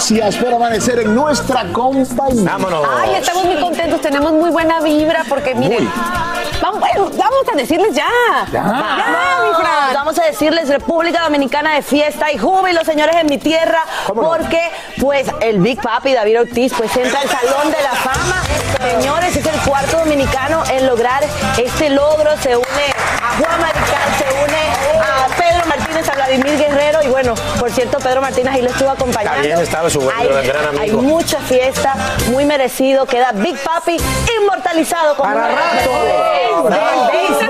Gracias por amanecer en nuestra compañía vámonos Ay, estamos muy contentos, tenemos muy buena vibra porque miren, vamos, bueno, vamos a decirles ya. Ya. mi Fran. Vamos a decirles República Dominicana de fiesta y júbilo, señores, en mi tierra, porque pues el Big Papi David Ortiz pues entra al Salón de la Fama. Señores, es el cuarto dominicano en lograr este logro. Se une a Juan Marical, Vladimir Guerrero y bueno, por cierto, Pedro Martínez ahí lo estuvo acompañando. Bien, estaba su buen hay, gran amigo. hay mucha fiesta, muy merecido. Queda Big Papi inmortalizado como Para rato. mejores del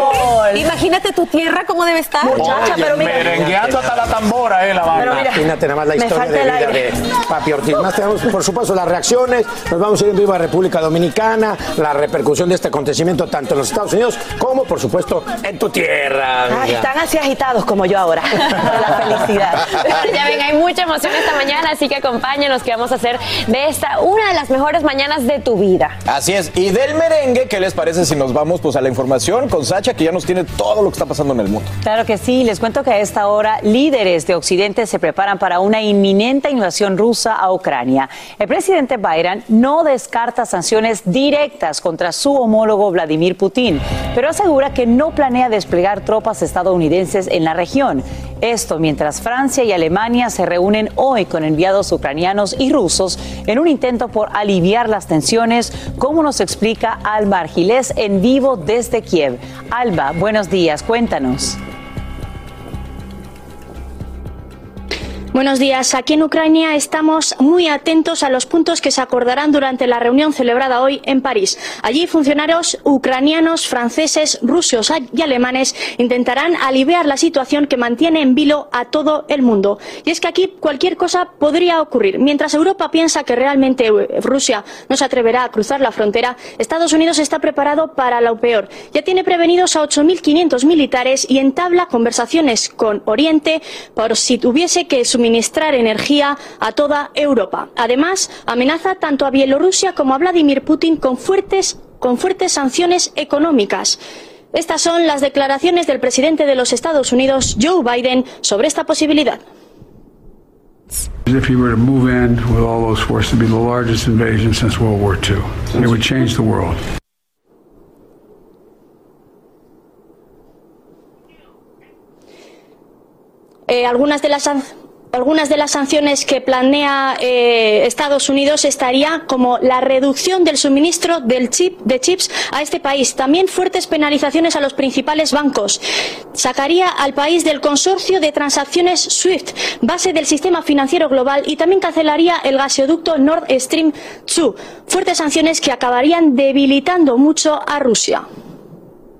Imagínate tu tierra cómo debe estar. Muchacha, pero mira. Merengueando hasta la tambora, eh, la banda. Imagínate nada más la historia de vida de Papi Ortiz. Más tenemos, por supuesto, las reacciones. Nos vamos a ir en vivo a República Dominicana, la repercusión de este acontecimiento tanto en los Estados Unidos como, por supuesto, en tu tierra. Ay, amiga. están así agitados como yo ahora. La felicidad. Ya ven, hay mucha emoción esta mañana, así que acompáñanos que vamos a hacer de esta una de las mejores mañanas de tu vida. Así es. Y del merengue, ¿qué les parece si nos vamos pues a la información con Sacha, que ya nos tiene todo lo que está pasando en el mundo? Claro que sí, les cuento que a esta hora líderes de Occidente se preparan para una inminente invasión rusa a Ucrania. El presidente Biden no descarta sanciones directas contra su homólogo Vladimir Putin, pero asegura que no planea desplegar tropas estadounidenses en la región. Esto mientras Francia y Alemania se reúnen hoy con enviados ucranianos y rusos en un intento por aliviar las tensiones, como nos explica Alba Argilés en vivo desde Kiev. Alba, buenos días, cuéntanos. Buenos días. Aquí en Ucrania estamos muy atentos a los puntos que se acordarán durante la reunión celebrada hoy en París. Allí funcionarios ucranianos, franceses, rusos y alemanes intentarán aliviar la situación que mantiene en vilo a todo el mundo. Y es que aquí cualquier cosa podría ocurrir. Mientras Europa piensa que realmente eh, Rusia no se atreverá a cruzar la frontera, Estados Unidos está preparado para lo peor. Ya tiene prevenidos a 8.500 militares y entabla conversaciones con Oriente por si tuviese que suministrar energía a toda Europa. Además, amenaza tanto a Bielorrusia como a Vladimir Putin con fuertes, con fuertes sanciones económicas. Estas son las declaraciones del presidente de los Estados Unidos, Joe Biden, sobre esta posibilidad. If he were to move in with all those forces, it'd be the largest invasion since World War II. It would change the world. Eh, algunas de las algunas de las sanciones que planea eh, Estados Unidos estaría como la reducción del suministro del chip, de chips a este país. También fuertes penalizaciones a los principales bancos. Sacaría al país del consorcio de transacciones SWIFT, base del sistema financiero global, y también cancelaría el gasoducto Nord Stream 2. Fuertes sanciones que acabarían debilitando mucho a Rusia.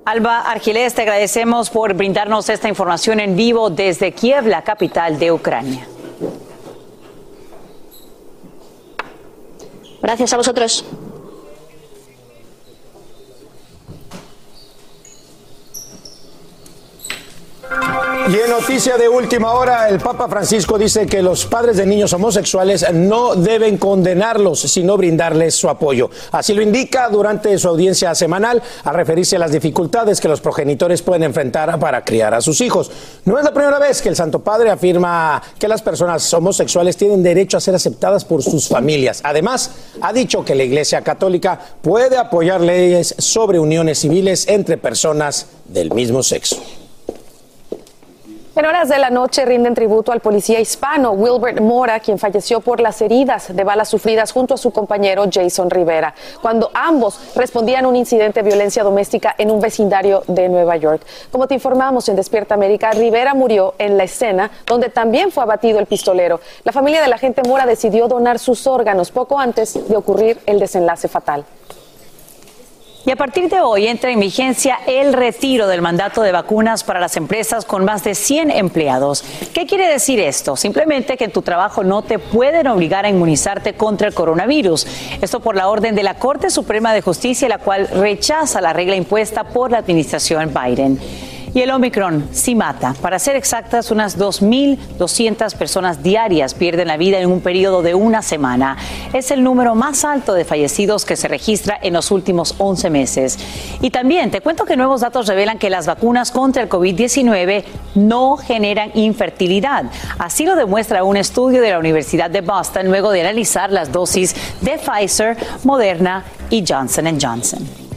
Alba Argilés, te agradecemos por brindarnos esta información en vivo desde Kiev, la capital de Ucrania. Gracias a vosotros. Y en noticia de última hora, el Papa Francisco dice que los padres de niños homosexuales no deben condenarlos, sino brindarles su apoyo. Así lo indica durante su audiencia semanal al referirse a las dificultades que los progenitores pueden enfrentar para criar a sus hijos. No es la primera vez que el Santo Padre afirma que las personas homosexuales tienen derecho a ser aceptadas por sus familias. Además, ha dicho que la Iglesia Católica puede apoyar leyes sobre uniones civiles entre personas del mismo sexo. En horas de la noche rinden tributo al policía hispano Wilbert Mora, quien falleció por las heridas de balas sufridas junto a su compañero Jason Rivera, cuando ambos respondían a un incidente de violencia doméstica en un vecindario de Nueva York. Como te informamos en Despierta América, Rivera murió en la escena donde también fue abatido el pistolero. La familia del agente Mora decidió donar sus órganos poco antes de ocurrir el desenlace fatal. Y a partir de hoy entra en vigencia el retiro del mandato de vacunas para las empresas con más de 100 empleados. ¿Qué quiere decir esto? Simplemente que en tu trabajo no te pueden obligar a inmunizarte contra el coronavirus. Esto por la orden de la Corte Suprema de Justicia, la cual rechaza la regla impuesta por la administración Biden. Y el Omicron sí mata. Para ser exactas, unas 2.200 personas diarias pierden la vida en un periodo de una semana. Es el número más alto de fallecidos que se registra en los últimos 11 meses. Y también te cuento que nuevos datos revelan que las vacunas contra el COVID-19 no generan infertilidad. Así lo demuestra un estudio de la Universidad de Boston luego de analizar las dosis de Pfizer, Moderna y Johnson Johnson.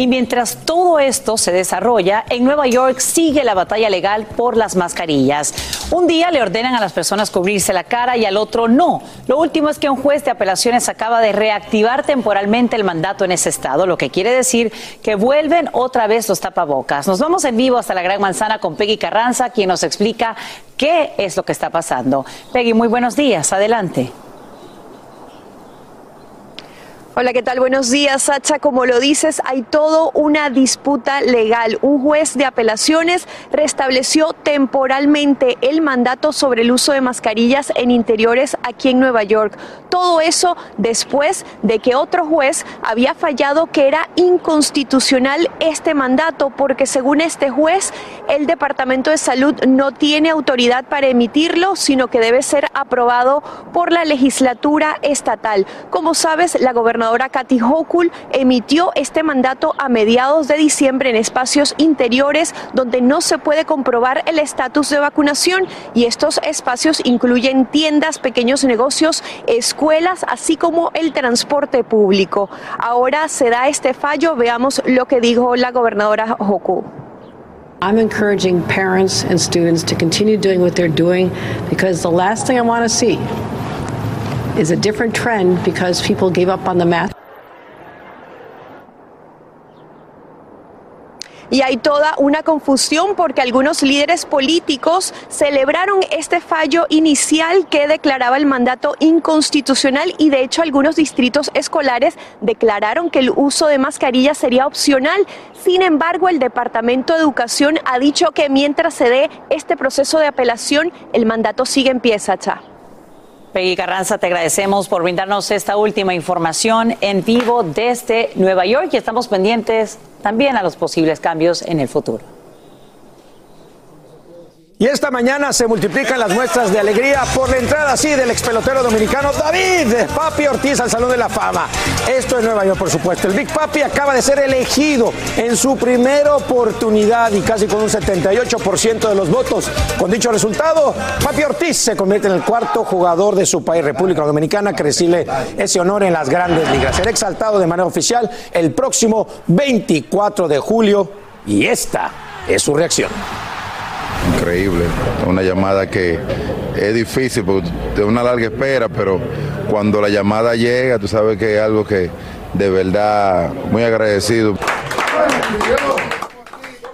Y mientras todo esto se desarrolla, en Nueva York sigue la batalla legal por las mascarillas. Un día le ordenan a las personas cubrirse la cara y al otro no. Lo último es que un juez de apelaciones acaba de reactivar temporalmente el mandato en ese estado, lo que quiere decir que vuelven otra vez los tapabocas. Nos vamos en vivo hasta la Gran Manzana con Peggy Carranza, quien nos explica qué es lo que está pasando. Peggy, muy buenos días. Adelante. Hola, ¿qué tal? Buenos días, Sacha. Como lo dices, hay todo una disputa legal. Un juez de apelaciones restableció temporalmente el mandato sobre el uso de mascarillas en interiores aquí en Nueva York. Todo eso después de que otro juez había fallado que era inconstitucional este mandato, porque según este juez, el Departamento de Salud no tiene autoridad para emitirlo, sino que debe ser aprobado por la legislatura estatal. Como sabes, la gobernadora Kathy Hochul emitió este mandato a mediados de diciembre en espacios interiores donde no se puede comprobar el estatus de vacunación y estos espacios incluyen tiendas, pequeños negocios, escuelas, así como el transporte público. Ahora se da este fallo, veamos lo que dijo la gobernadora Hochul. I'm encouraging parents and students to continue doing what they're doing because the last thing I want to see is a different trend because people gave up on the math. Y hay toda una confusión porque algunos líderes políticos celebraron este fallo inicial que declaraba el mandato inconstitucional y de hecho algunos distritos escolares declararon que el uso de mascarillas sería opcional. Sin embargo, el Departamento de Educación ha dicho que mientras se dé este proceso de apelación, el mandato sigue en pie, Sacha. Peggy Carranza, te agradecemos por brindarnos esta última información en vivo desde Nueva York y estamos pendientes también a los posibles cambios en el futuro. Y esta mañana se multiplican las muestras de alegría por la entrada así del ex pelotero dominicano David Papi Ortiz al Salón de la Fama. Esto en Nueva York, por supuesto. El Big Papi acaba de ser elegido en su primera oportunidad y casi con un 78% de los votos. Con dicho resultado, Papi Ortiz se convierte en el cuarto jugador de su país, República Dominicana, que recibe ese honor en las grandes ligas. Será exaltado de manera oficial el próximo 24 de julio y esta es su reacción. Increíble. Una llamada que es difícil, porque de una larga espera, pero cuando la llamada llega, tú sabes que es algo que de verdad muy agradecido.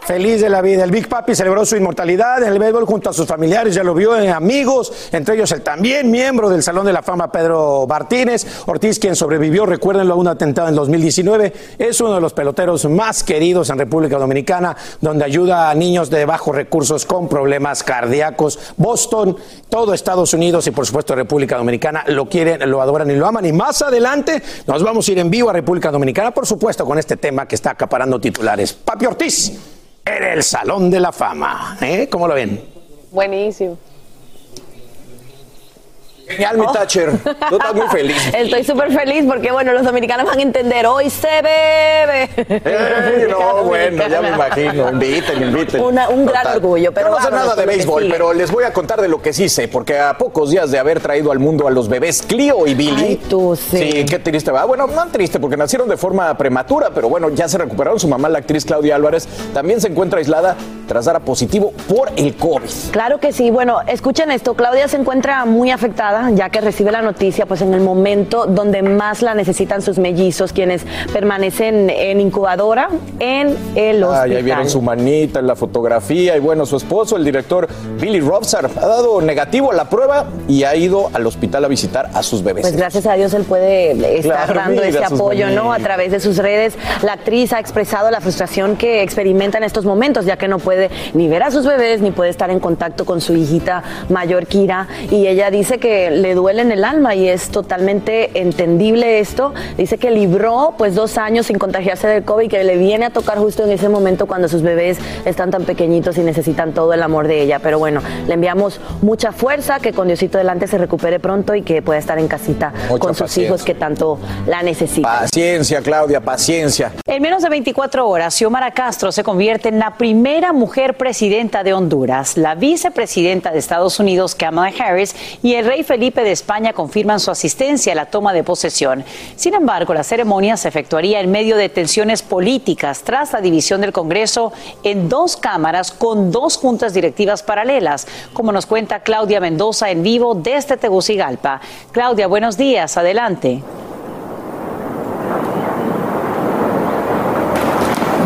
Feliz de la vida. El Big Papi celebró su inmortalidad en el béisbol junto a sus familiares, ya lo vio en amigos, entre ellos el también miembro del Salón de la Fama Pedro Martínez. Ortiz, quien sobrevivió, recuérdenlo, a un atentado en 2019, es uno de los peloteros más queridos en República Dominicana, donde ayuda a niños de bajos recursos con problemas cardíacos. Boston, todo Estados Unidos y por supuesto República Dominicana lo quieren, lo adoran y lo aman. Y más adelante nos vamos a ir en vivo a República Dominicana, por supuesto, con este tema que está acaparando titulares. Papi Ortiz en el Salón de la Fama. ¿Eh? ¿Cómo lo ven? Buenísimo. Genial, mi Thatcher. Tú estás muy feliz. Estoy súper feliz porque, bueno, los dominicanos van a entender, hoy se bebe. Eh, no, bueno, ya me imagino. Inviten, inviten. Una- un gran orgullo, pero Yo no sé nada de béisbol, pero les voy a contar de lo que sí sé, porque a pocos días de haber traído al mundo a los bebés Clio y Billy. Ay, tú sí. qué triste va. Bueno, no tan triste, porque nacieron de forma prematura, pero bueno, ya se recuperaron. Su mamá, la actriz Claudia Álvarez, también se encuentra aislada tras dar a positivo por el COVID. Claro que sí. Bueno, escuchen esto. Claudia se encuentra muy afectada ya que recibe la noticia pues en el momento donde más la necesitan sus mellizos, quienes permanecen en incubadora en el hospital. Ay, ahí vieron su manita en la fotografía. Y bueno, su esposo, el director Billy Robsar, ha dado negativo a la prueba y ha ido al hospital a visitar a sus bebés. Pues gracias a Dios él puede estar Claro, dando ese apoyo, ¿no? A través de sus redes. La actriz ha expresado la frustración que experimenta en estos momentos, ya que no puede ni ver a sus bebés, ni puede estar en contacto con su hijita mayor, Kira. Y ella dice que le duele en el alma y es totalmente entendible esto. Dice que libró pues dos años sin contagiarse del COVID, que le viene a tocar justo en ese momento cuando sus bebés están tan pequeñitos y necesitan todo el amor de ella. Pero bueno, le enviamos mucha fuerza, que con Diosito delante se recupere pronto y que pueda estar en casita Mucha con sus paciencia. hijos que tanto la necesitan. Paciencia, Claudia, paciencia. En menos de 24 horas, Xiomara Castro se convierte en la primera mujer presidenta de Honduras. La vicepresidenta de Estados Unidos, Kamala Harris, y el rey Felipe de España confirman su asistencia a la toma de posesión. Sin embargo, la ceremonia se efectuaría en medio de tensiones políticas tras la división del Congreso en dos cámaras con dos juntas directivas paralelas, como nos cuenta Claudia Mendoza en vivo desde Tegucigalpa. Claudia, buenos días, adelante.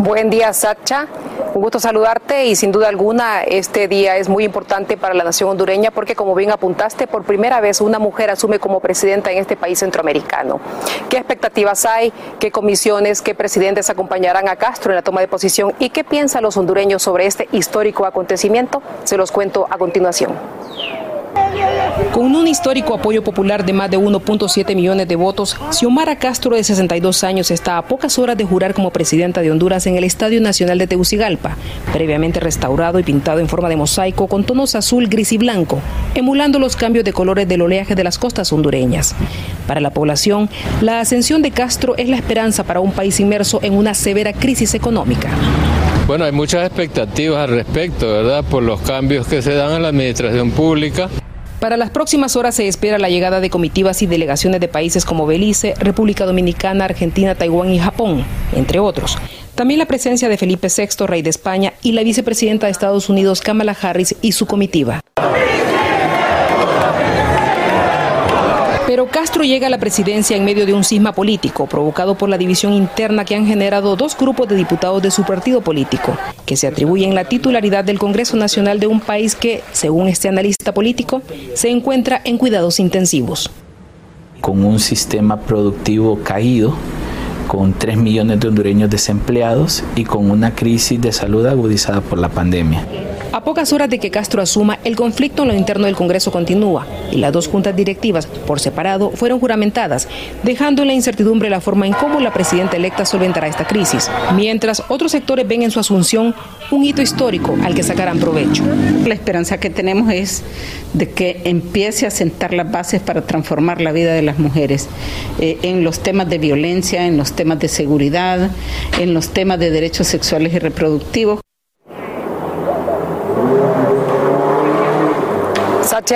Buen día, Sacha. Un gusto saludarte y sin duda alguna este día es muy importante para la nación hondureña porque como bien apuntaste, por primera vez una mujer asume como presidenta en este país centroamericano. ¿Qué expectativas hay? ¿Qué comisiones, qué presidentes acompañarán a Castro en la toma de posición? ¿Y qué piensan los hondureños sobre este histórico acontecimiento? Se los cuento a continuación. Con un histórico apoyo popular de más de 1.7 millones de votos, Xiomara Castro, de 62 años, está a pocas horas de jurar como presidenta de Honduras en el Estadio Nacional de Tegucigalpa, previamente restaurado y pintado en forma de mosaico con tonos azul, gris y blanco, emulando los cambios de colores del oleaje de las costas hondureñas. Para la población, la ascensión de Castro es la esperanza para un país inmerso en una severa crisis económica. Bueno, hay muchas expectativas al respecto, ¿verdad? Por los cambios que se dan en la administración pública. Para las próximas horas se espera la llegada de comitivas y delegaciones de países como Belice, República Dominicana, Argentina, Taiwán y Japón, entre otros. También la presencia de Felipe VI, rey de España, y la vicepresidenta de Estados Unidos, Kamala Harris, y su comitiva. Castro llega a la presidencia en medio de un cisma político provocado por la división interna que han generado dos grupos de diputados de su partido político, que se atribuyen la titularidad del Congreso Nacional de un país que, según este analista político, se encuentra en cuidados intensivos. con un sistema productivo caído, con 3 millones de hondureños desempleados y con una crisis de salud agudizada por la pandemia. A pocas horas de que Castro asuma, el conflicto en lo interno del Congreso continúa y las dos juntas directivas, por separado, fueron juramentadas, dejando en la incertidumbre la forma en cómo la presidenta electa solventará esta crisis, mientras otros sectores ven en su asunción un hito histórico al que sacarán provecho. La esperanza que tenemos es de que empiece a sentar las bases para transformar la vida de las mujeres eh, en los temas de violencia, en los temas de seguridad, en los temas de derechos sexuales y reproductivos.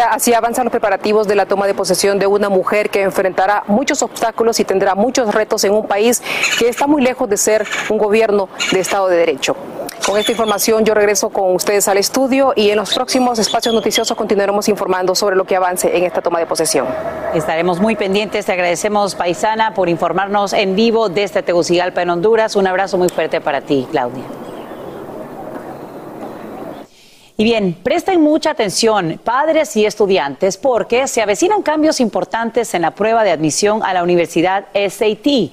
Así avanzan los preparativos de la toma de posesión de una mujer que enfrentará muchos obstáculos y tendrá muchos retos en un país que está muy lejos de ser un gobierno de Estado de Derecho. Con esta información yo regreso con ustedes al estudio y en los próximos espacios noticiosos continuaremos informando sobre lo que avance en esta toma de posesión. Estaremos muy pendientes. Te agradecemos, Paisana, por informarnos en vivo desde Tegucigalpa, en Honduras. Un abrazo muy fuerte para ti, Claudia. Y bien, presten mucha atención, padres y estudiantes, porque se avecinan cambios importantes en la prueba de admisión a la Universidad SAT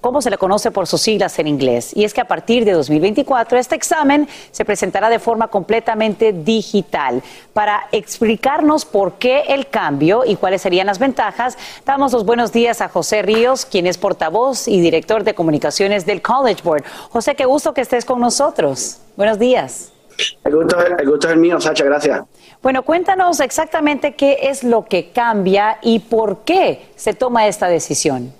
como se le conoce por sus siglas en inglés. Y es que a partir de 2024 este examen se presentará de forma completamente digital. Para explicarnos por qué el cambio y cuáles serían las ventajas, damos los buenos días a José Ríos, quien es portavoz y director de comunicaciones del College Board. José, qué gusto que estés con nosotros. Buenos días. El gusto, es el mío, Sacha, gracias. Bueno, cuéntanos exactamente qué es lo que cambia y por qué se toma esta decisión.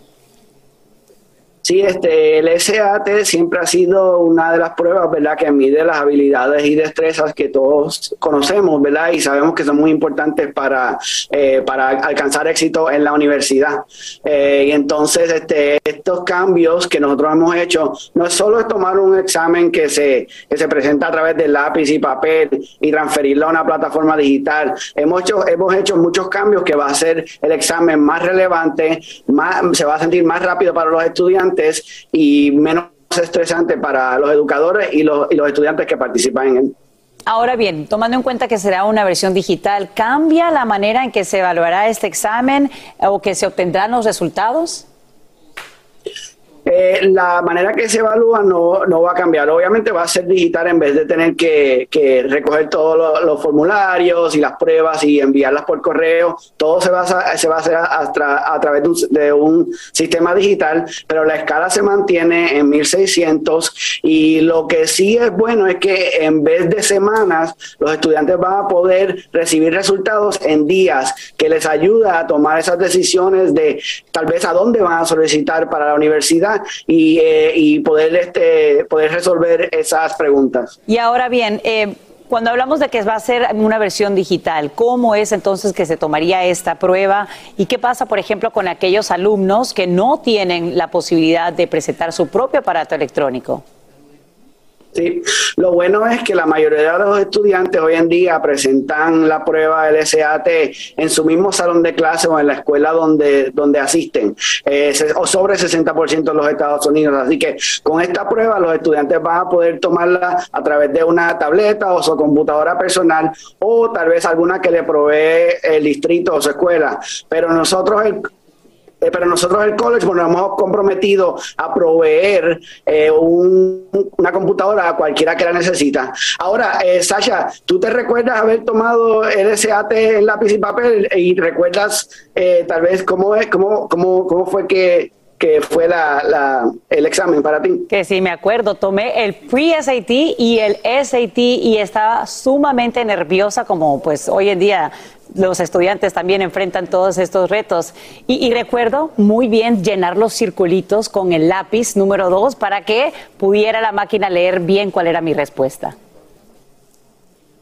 Sí, este, el SAT siempre ha sido una de las pruebas, ¿verdad?, que mide las habilidades y destrezas que todos conocemos, ¿verdad?, y sabemos que son muy importantes para, eh, para alcanzar éxito en la universidad. Eh, y entonces, este, estos cambios que nosotros hemos hecho, no es solo tomar un examen que se, que se presenta a través de lápiz y papel y transferirlo a una plataforma digital. Hemos hecho, hemos hecho muchos cambios que va a hacer el examen más relevante, más, se va a sentir más rápido para los estudiantes y menos estresante para los educadores y los, estudiantes que participan en él. Ahora bien, tomando en cuenta que será una versión digital, ¿cambia la manera en que se evaluará este examen o que se obtendrán los resultados? Eh, la manera que se evalúa no, no, va a cambiar. Obviamente va a ser digital en vez de tener que, recoger todos los, formularios y las pruebas y enviarlas por correo. Todo se va a, se va a hacer a, a través de un, sistema digital, pero la escala se mantiene en 1600 y lo que sí es bueno es que en vez de semanas, los estudiantes van a poder recibir resultados en días que les ayuda a tomar esas decisiones de tal vez a dónde van a solicitar para la universidad y, eh, y poder, este, poder resolver esas preguntas. Y ahora bien, eh, cuando hablamos de que va a ser una versión digital, ¿cómo es entonces que se tomaría esta prueba? ¿Y qué pasa, por ejemplo, con aquellos alumnos que no tienen la posibilidad de presentar su propio aparato electrónico? Sí, lo bueno es que la mayoría de los estudiantes hoy en día presentan la prueba del SAT en su mismo salón de clase o en la escuela donde, donde asisten, eh, o sobre el 60% de los Estados Unidos. Así que con esta prueba los estudiantes van a poder tomarla a través de una tableta o su computadora personal o tal vez alguna que le provee el distrito o su escuela. Pero nosotros el, eh, pero nosotros el college nos hemos comprometido a proveer eh, una computadora a cualquiera que la necesita. Ahora, eh, Sasha, ¿tú te recuerdas haber tomado el SAT en lápiz y papel y recuerdas tal vez cómo, es, cómo, cómo, cómo fue que, que fue la, el examen para ti. Que sí, me acuerdo, tomé el pre-SAT y el SAT y estaba sumamente nerviosa como pues hoy en día los estudiantes también enfrentan todos estos retos. Y, recuerdo muy bien llenar los circulitos con el lápiz número dos para que pudiera la máquina leer bien cuál era mi respuesta.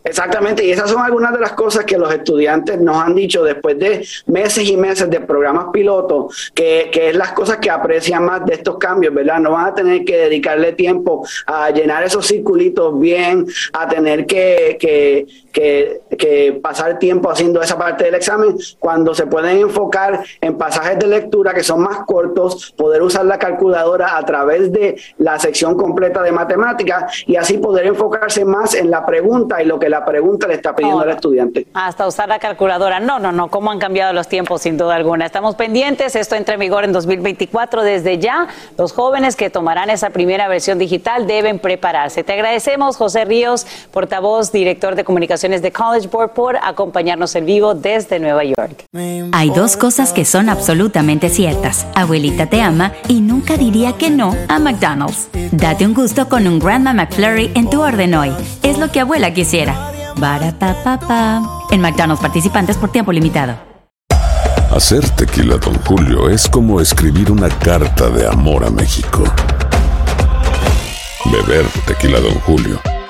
Exactamente, y esas son algunas de las cosas que los estudiantes nos han dicho después de meses y meses de programas pilotos, que, que, es las cosas que aprecian más de estos cambios, ¿verdad? No van a tener que dedicarle tiempo a llenar esos circulitos bien, a tener que, que, que, pasar tiempo haciendo esa parte del examen, cuando se pueden enfocar en pasajes de lectura que son más cortos, poder usar la calculadora a través de la sección completa de matemáticas y así poder enfocarse más en la pregunta y lo que la pregunta le está pidiendo al estudiante. Hasta usar la calculadora. No, no, no, cómo han cambiado los tiempos sin duda alguna. Estamos pendientes, esto entra en vigor en 2024. Desde ya, los jóvenes que tomarán esa primera versión digital deben prepararse. Te agradecemos, José Ríos, portavoz, director de comunicación de College Board por acompañarnos en vivo desde Nueva York. Hay dos cosas que son absolutamente ciertas. Abuelita te ama y nunca diría que no a McDonald's. Date un gusto con un Grandma McFlurry en tu orden hoy. Es lo que abuela quisiera. pa En McDonald's participantes por tiempo limitado. Hacer tequila, Don Julio, es como escribir una carta de amor a México. Beber tequila, Don Julio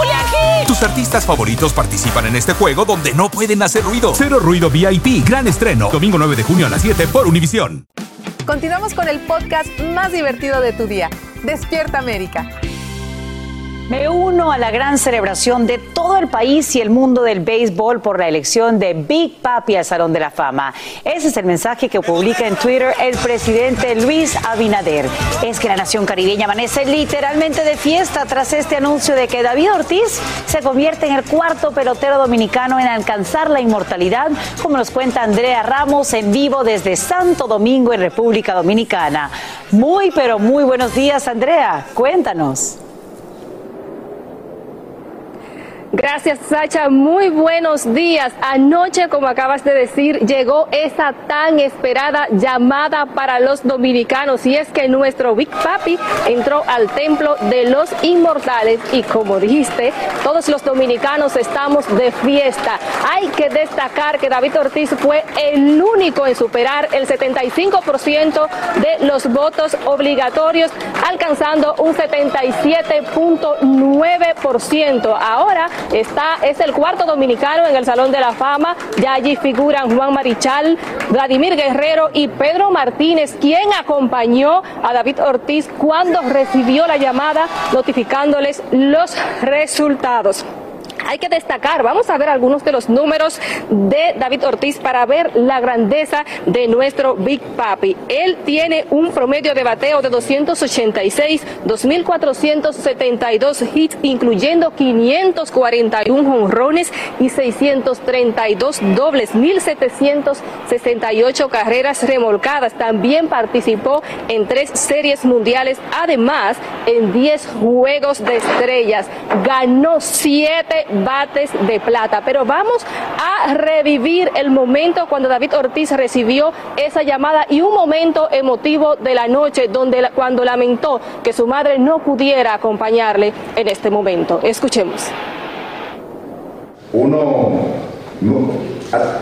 Gil! Tus artistas favoritos participan en este juego donde no pueden hacer ruido. Cero Ruido VIP, gran estreno. Domingo 9 de junio a las 7 por Univisión. Continuamos con el podcast más divertido de tu día. Despierta América. Me uno a la gran celebración de todo el país y el mundo del béisbol por la elección de Big Papi al Salón de la Fama. Ese es el mensaje que publica en Twitter el presidente Luis Abinader. Es que la nación caribeña amanece literalmente de fiesta tras este anuncio de que David Ortiz se convierte en el cuarto pelotero dominicano en alcanzar la inmortalidad, como nos cuenta Andrea Ramos en vivo desde Santo Domingo en República Dominicana. Muy, pero muy buenos días, Andrea. Cuéntanos. Gracias, Sacha. Muy buenos días. Anoche, como acabas de decir, llegó esa tan esperada llamada para los dominicanos y es que nuestro Big Papi entró al templo de los inmortales y como dijiste, todos los dominicanos estamos de fiesta. Hay que destacar que David Ortiz fue el único en superar el 75% de los votos obligatorios, alcanzando un 77.9%. Ahora, Es el cuarto dominicano en el Salón de la Fama. Ya allí figuran Juan Marichal, Vladimir Guerrero y Pedro Martínez, quien acompañó a David Ortiz cuando recibió la llamada notificándoles los resultados hay que destacar, vamos a ver algunos de los números de David Ortiz para ver la grandeza de nuestro Big Papi. Él tiene un promedio de bateo de 286, 2.472 hits, incluyendo 541 honrones y 632 dobles, 1.768 carreras remolcadas. También participó en tres series mundiales, además en 10 juegos de estrellas. Ganó 7 bates de plata. Pero vamos a revivir el momento cuando David Ortiz recibió esa llamada y un momento emotivo de la noche donde cuando lamentó que su madre no pudiera acompañarle en este momento. Escuchemos. Uno,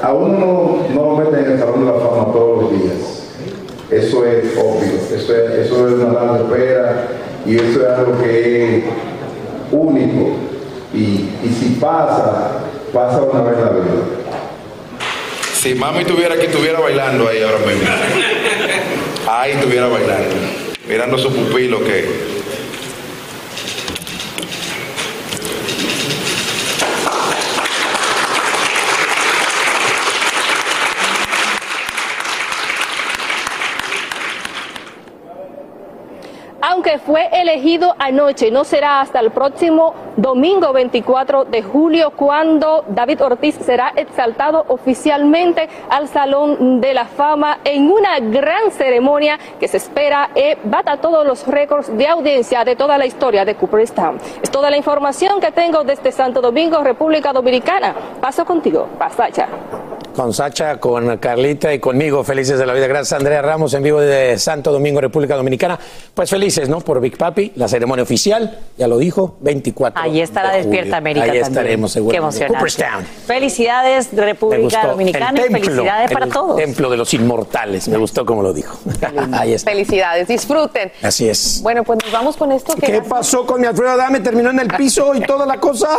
a, uno no, no lo en el Salón de la Fama todos los días. Eso es obvio, eso es, eso es una larga espera y eso es algo que es único y, si pasa, pasa una vez la vida. Si mami tuviera aquí, estuviera bailando ahí ahora mismo. Ahí estuviera bailando, mirando su pupilo que aunque fue elegido anoche, no será hasta el próximo domingo 24 de julio cuando David Ortiz será exaltado oficialmente al Salón de la Fama en una gran ceremonia que se espera eh, bata todos los récords de audiencia de toda la historia de Cooperstown. Es toda la información que tengo desde Santo Domingo, República Dominicana. Paso contigo, Pasacha con Sacha, con Carlita y conmigo. Felices de la vida. Gracias, Andrea Ramos, en vivo de Santo Domingo, República Dominicana. Pues felices, ¿no? Por Big Papi, la ceremonia oficial, ya lo dijo, 24. Ahí está la Despierta América. Ahí estaremos, seguro. Qué emocionante. Felicidades, República Dominicana, y felicidades para todos. Templo de los inmortales, me gustó como lo dijo. Ahí está. Felicidades, disfruten. Así es. Bueno, pues nos vamos con esto. ¿Qué pasó con mi Alfredo Adame? ¿Terminó en el piso y toda la cosa?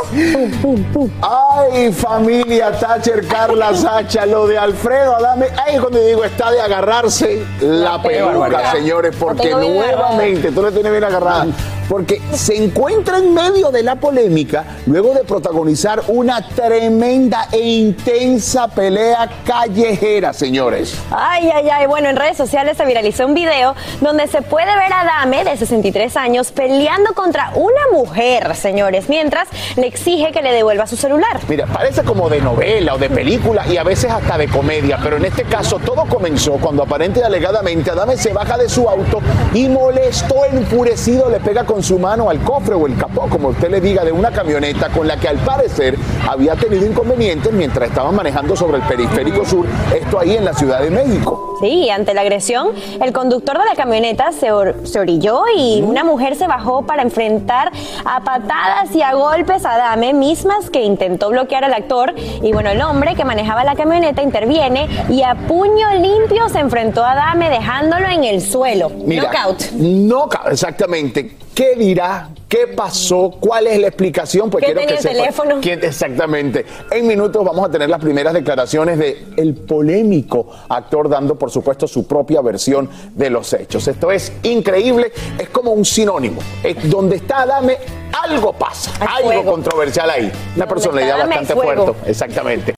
Ay, familia Thatcher, Carla, Sacha, lo de Alfredo. Adame, ahí cuando digo está de agarrarse la, peluca, señores, porque nuevamente, tú le tienes bien agarrada, porque se encuentra en medio de la polémica luego de protagonizar una tremenda e intensa pelea callejera, señores. Ay, ay, ay, bueno, en redes sociales se viralizó un video donde se puede ver a Adame, de 63 años, peleando contra una mujer, señores, mientras le exige que le devuelva su celular. Mira, parece como de novela o de película y a veces hasta de comedia pero en este caso todo comenzó cuando aparente y alegadamente Adame se baja de su auto y molesto, enfurecido, le pega con su mano al cofre o el capó, como usted le diga, de una camioneta con la que al parecer había tenido inconvenientes mientras estaba manejando sobre el periférico sur, esto ahí en la Ciudad de México. Sí, ante la agresión, el conductor de la camioneta se, or- se orilló y una mujer se bajó para enfrentar a patadas y a golpes a Dame, mismas que intentó bloquear al actor. Y bueno, el hombre que manejaba la camioneta interviene y a puño limpio se enfrentó a Dame dejándolo en el suelo. Mira, Knockout. knockout, exactamente. ¿Qué dirá? ¿Qué pasó? ¿Cuál es la explicación? Pues ¿Qué quiero que el sepa- teléfono? quién- exactamente. En minutos vamos a tener las primeras declaraciones de el polémico actor dando, por supuesto, su propia versión de los hechos. Esto es increíble, es como un sinónimo. Es donde está Adame, algo pasa, algo fuego. controversial ahí. Una personalidad bastante fuerte. Exactamente.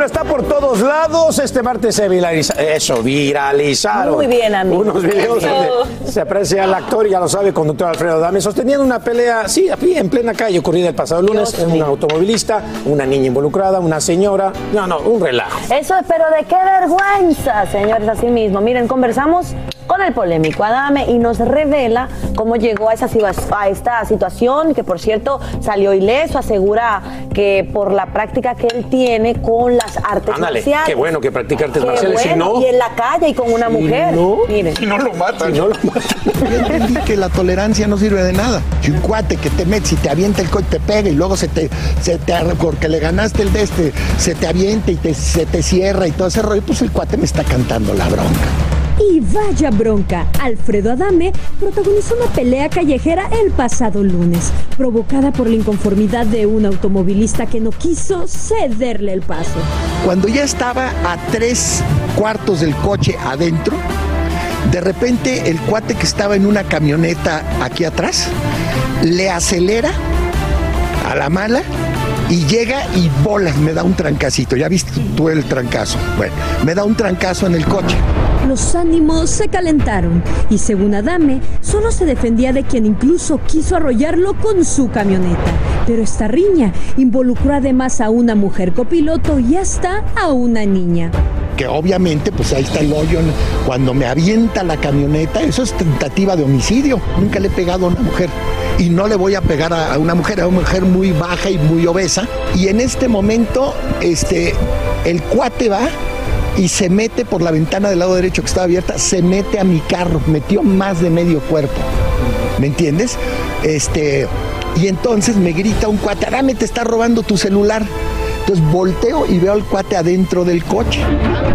Bueno, está por todos lados. Este martes se viraliza, eso, viralizaron. Muy bien, amigo. Unos videos donde se aprecia al actor, ya lo sabe, conductor Alfredo Dame, sosteniendo una pelea, sí, aquí en plena calle, ocurrida el pasado lunes. Un automovilista, una niña involucrada, una señora. No, no, un relajo. Eso es, pero de qué vergüenza, señores, así mismo. Miren, conversamos con el polémico Adame y nos revela cómo llegó a, esa, situa- a esta situación, que por cierto salió ileso, asegura que por la práctica que él tiene con las artes Ándale, marciales. qué bueno que practica artes Qué marciales. Si bueno, no, y en la calle y con una Si mujer. no, Miren. no lo matan. no lo matan. Yo entendí que la tolerancia no sirve de nada. Si un cuate que te metes y te avienta el coche, te pega y luego se te, se te, porque le ganaste el de este, se te avienta y te, se te cierra y todo ese rollo, pues el cuate me está cantando la bronca. Y vaya bronca, Alfredo Adame protagonizó una pelea callejera el pasado lunes, provocada por la inconformidad de un automovilista que no quiso cederle el paso. Cuando ya estaba a tres cuartos del coche adentro, de repente el cuate que estaba en una camioneta aquí atrás le acelera a la mala y llega y bolas, me da un trancacito. Ya viste tú el trancazo. Bueno, me da un trancazo en el coche. Los ánimos se calentaron y según Adame, solo se defendía de quien incluso quiso arrollarlo con su camioneta. Pero esta riña involucró además a una mujer copiloto y hasta a una niña. Que obviamente pues ahí está el hoyo cuando me avienta la camioneta, eso es tentativa de homicidio, nunca le he pegado a una mujer y no le voy a pegar a, una mujer, a una mujer muy baja y muy obesa y en este momento este el cuate va y se mete por la ventana del lado derecho que estaba abierta, se mete a mi carro, metió más de medio cuerpo. ¿Me entiendes? Este y entonces me grita un cuate, "Adame, te está robando tu celular." Entonces volteo y veo al cuate adentro del coche.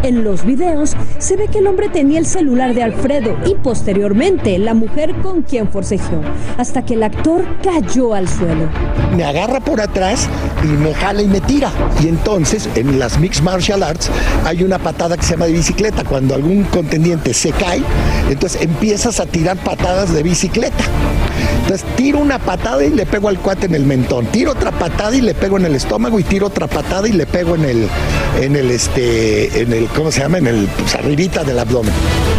En los videos se ve que el hombre tenía el celular de Alfredo y posteriormente la mujer con quien forcejeó, hasta que el actor cayó al suelo. me agarra por atrás y me jala y me tira. Y entonces, en las Mixed Martial Arts, hay una patada que se llama de bicicleta. Cuando algún contendiente se cae, entonces empiezas a tirar patadas de bicicleta. Entonces tiro una patada y le pego al cuate en el mentón. Tiro otra patada y le pego en el estómago y tiro otra patada y le pego en el, en el este, en el, ¿cómo se llama? En el, pues arribita del abdomen.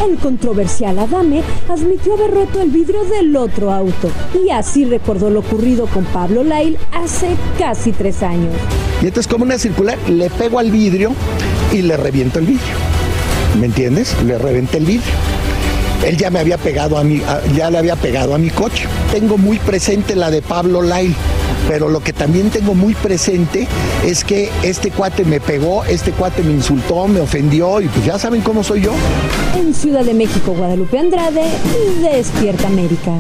El controversial Adame admitió haber roto el vidrio del otro auto y así recordó lo ocurrido con Pablo Lail hace casi tres años. Y entonces como una circular, le pego al vidrio y le reviento el vidrio. ¿Me entiendes? Le reventé el vidrio. Él ya me había pegado a mi, ya le había pegado a mi coche. Tengo muy presente la de Pablo Lail, pero lo que también tengo muy presente es que este cuate me pegó, este cuate me insultó, me ofendió y pues ya saben cómo soy yo. En Ciudad de México, Guadalupe Andrade, Despierta América.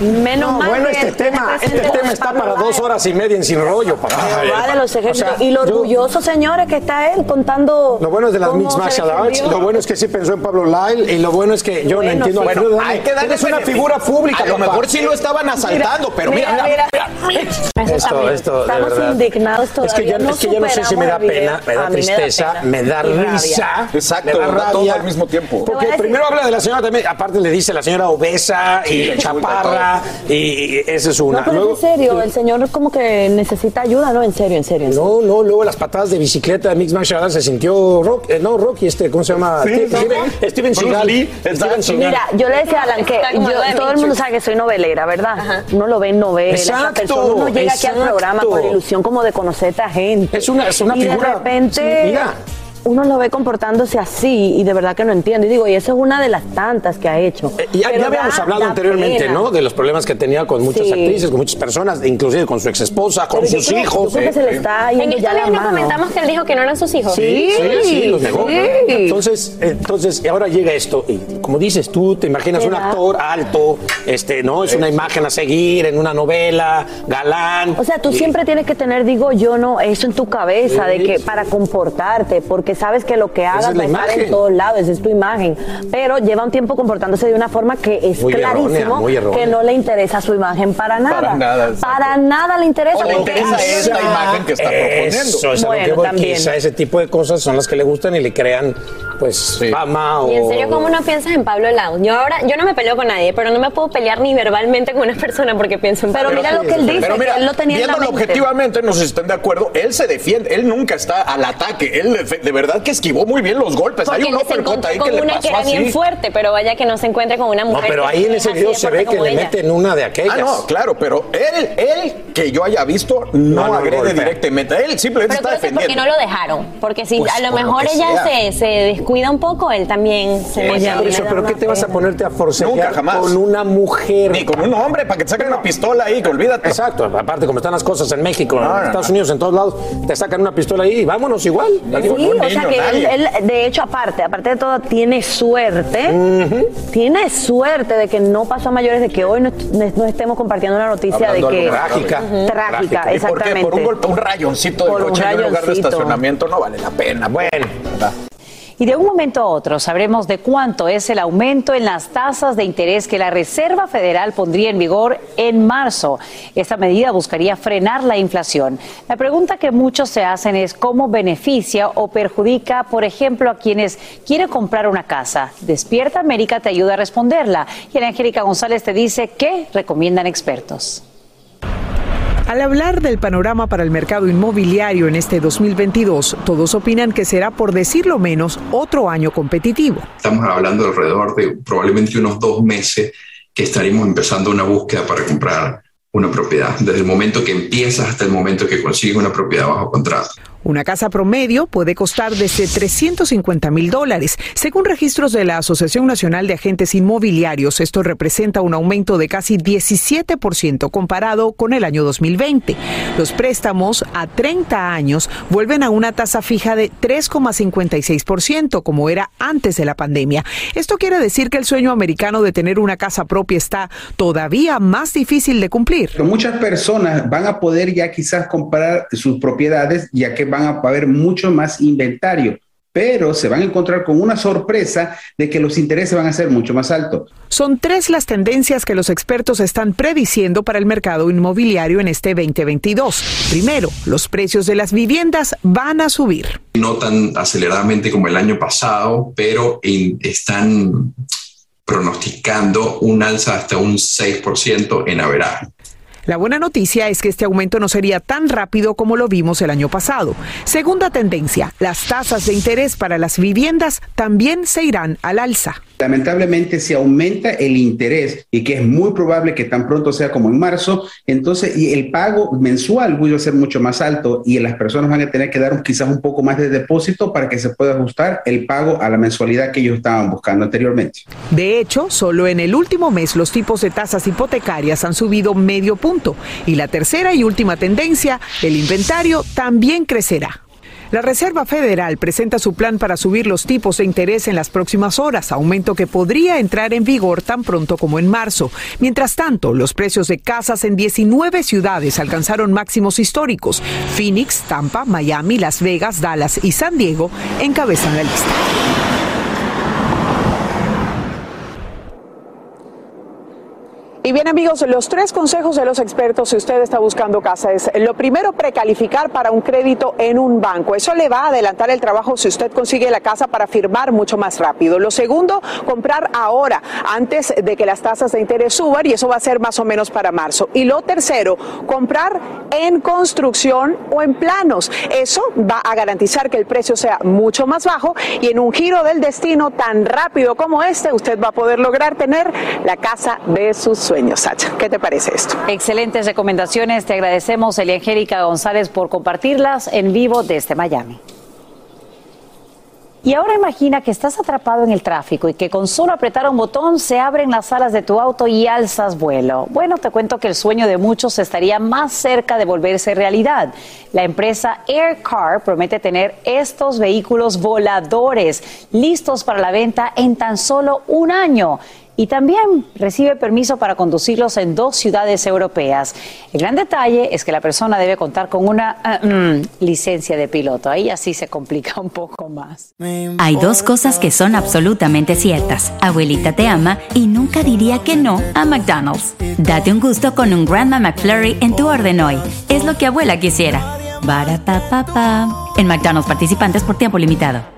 Menos No, mal bueno, este tema, este tema está para dos horas y media en sin rollo, papá. Va de los ejércitos. O sea, y lo yo- orgulloso, señores, que está él contando. Lo bueno es de las Mixed Martial Arts, lo bueno es que sí pensó en Pablo Lyle y lo bueno es que yo no Bueno, entiendo sí. a Alfredo Bueno, hay que darle una figura pública, A lo papá. mejor sí lo estaban asaltando, pero mira, mira, Esto, esto, de Estamos verdad. indignados Es que todavía. yo, no es que yo no sé si me da pena, me da tristeza, me da risa, Exacto, me da todo rabia. al mismo tiempo. Porque primero habla de la señora también, aparte le dice la señora obesa y chaparra y, y esa es una. No, pero Luego- en serio, el señor como que necesita ayuda, ¿no? En serio, en serio. en serio. No, no, luego las patadas de bicicleta de Mix Arts se sintió Rock, eh, no, Rocky, este, ¿cómo se llama? Sí, Steven, Seagal. Mira, yo le decía a Alan que yo- todo el mundo sabe que soy novelera, ¿verdad? Uno lo ve en novelas, esa Exacto, persona, uno llega aquí al programa con la ilusión como de conocer a esta gente. Es una- es una y figura- de repente Mira. Uno lo ve comportándose así y de verdad que no entiendo. Y digo, y eso es una de las tantas que ha hecho. Eh, ya, habíamos da- hablado da anteriormente, pena. ¿no? De los problemas que tenía con muchas Sí. actrices, con muchas personas, inclusive con su ex esposa, con Pero sus creo- hijos. creo que se le está En yendo ya la mano. comentamos que él dijo que no eran sus hijos. Sí, sí, sí, los negó. sí. Entonces, entonces, y ahora llega esto, y como dices tú, te imaginas un actor alto, este, ¿no? Es una imagen a seguir en una novela, galán. O sea, tú siempre tienes que tener, digo yo, no, eso en tu cabeza, de que para comportarte, porque sabes que lo que hagas va a estar en todos lados, esa es tu imagen. Pero lleva un tiempo comportándose de una forma que es Muy errónea, clarísimo muy errónea. que no le interesa su imagen para nada. Para nada. Para nada le interesa. O le interesa esta imagen que está proponiendo. Eso Bueno, que quizá ese tipo de cosas son las que le gustan y le crean, pues, fama o... Y en serio, ¿cómo no piensas en Pablo Lau? Yo ahora, yo no me peleo con nadie, pero no me puedo pelear ni verbalmente con una persona porque pienso en Pablo. Pero mira lo que él dice, Pero mira, que él lo tenía en la viéndolo mente. objetivamente, no sé si están de acuerdo, él se defiende, él nunca está al ataque, él de, de verdad que esquivó muy bien los golpes. Porque Hay un uppercut ahí con que le una pasó que era bien fuerte, pero vaya que no se encuentre con una No, mujer. pero que ahí en es ese video de se ve que como le ella. meten una de aquellas. Ah, no, claro, pero él, él que yo haya visto, no, No, no agrede golpea. directamente. Él simplemente Pero está defendiendo. no lo dejaron. Porque si Pues, a lo mejor ella se, se descuida un poco, él también se Oye, pero ¿qué te vas a ponerte a forcejear con una mujer? Ni con un hombre para que te saquen una pistola ahí, que olvídate. Exacto, aparte como están las cosas en México, No, en no, Estados no. Unidos, en todos lados, te sacan una pistola ahí y vámonos igual. Sí, o sea que él, él, de hecho, aparte, aparte de todo, tiene suerte, tiene suerte de que no pasó a mayores, de que hoy no, est- no estemos compartiendo una noticia Hablando de que... Trágica. Trágica, ¿Y por qué? exactamente. Por un golpe, un rayoncito de Por coche en un lugar de estacionamiento no vale la pena. Bueno, ¿verdad? Y de un momento a otro sabremos de cuánto es el aumento en las tasas de interés que la Reserva Federal pondría en vigor en marzo. Esta medida buscaría frenar la inflación. La pregunta que muchos se hacen es cómo beneficia o perjudica, por ejemplo, a quienes quieren comprar una casa. Despierta América te ayuda a responderla. Y Angélica González te dice qué recomiendan expertos. Al hablar del panorama para el mercado inmobiliario en este 2022, todos opinan que será, por decirlo menos, otro año competitivo. Estamos hablando de alrededor de probablemente unos dos meses que estaremos empezando una búsqueda para comprar una propiedad, desde el momento que empiezas hasta el momento que consigues una propiedad bajo contrato. Una casa promedio puede costar desde 350 mil dólares. Según registros de la Asociación Nacional de Agentes Inmobiliarios, esto representa un aumento de casi 17% comparado con el año 2020. Los préstamos a 30 años vuelven a una tasa fija de 3,56%, como era antes de la pandemia. Esto quiere decir que el sueño americano de tener una casa propia está todavía más difícil de cumplir. Muchas personas van a poder ya quizás comprar sus propiedades ya que van a haber mucho más inventario, pero se van a encontrar con una sorpresa de que los intereses van a ser mucho más altos. Son tres las tendencias que los expertos están prediciendo para el mercado inmobiliario en este 2022. Primero, los precios de las viviendas van a subir. No tan aceleradamente como el año pasado, pero en- están pronosticando un alza hasta un 6% en averaje. La buena noticia es que este aumento no sería tan rápido como lo vimos el año pasado. Segunda tendencia, las tasas de interés para las viviendas también se irán al alza. Lamentablemente, si aumenta el interés y que es muy probable que tan pronto sea como en marzo, entonces y el pago mensual va a ser mucho más alto y las personas van a tener que dar quizás un poco más de depósito para que se pueda ajustar el pago a la mensualidad que ellos estaban buscando anteriormente. De hecho, solo en el último mes los tipos de tasas hipotecarias han subido medio punto. Y la tercera y última tendencia, el inventario también crecerá. La Reserva Federal presenta su plan para subir los tipos de interés en las próximas horas, aumento que podría entrar en vigor tan pronto como en marzo. Mientras tanto, los precios de casas en 19 ciudades alcanzaron máximos históricos. Phoenix, Tampa, Miami, Las Vegas, Dallas y San Diego encabezan la lista. Y bien amigos, los tres consejos de los expertos si usted está buscando casa es lo primero precalificar para un crédito en un banco. Eso le va a adelantar el trabajo si usted consigue la casa para firmar mucho más rápido. Lo segundo, comprar ahora antes de que las tasas de interés suban y eso va a ser más o menos para marzo. Y lo tercero, comprar en construcción o en planos. Eso va a garantizar que el precio sea mucho más bajo y en un giro del destino tan rápido como este usted va a poder lograr tener la casa de sus sueños. ¿Qué te parece esto? Excelentes recomendaciones. Te agradecemos, Elia Angélica González, por compartirlas en vivo desde Miami. Y ahora imagina que estás atrapado en el tráfico y que con solo apretar un botón se abren las alas de tu auto y alzas vuelo. Bueno, te cuento que el sueño de muchos estaría más cerca de volverse realidad. La empresa Aircar promete tener estos vehículos voladores listos para la venta en tan solo un año y también recibe permiso para conducirlos en dos ciudades europeas. El gran detalle es que la persona debe contar con una ah, mm, licencia de piloto. Ahí así se complica un poco más. Hay dos cosas que son absolutamente ciertas. Abuelita te ama y nunca diría que no a McDonald's. Date un gusto con un Grandma McFlurry en tu orden hoy. Es lo que abuela quisiera. Barata En McDonald's participantes por tiempo limitado.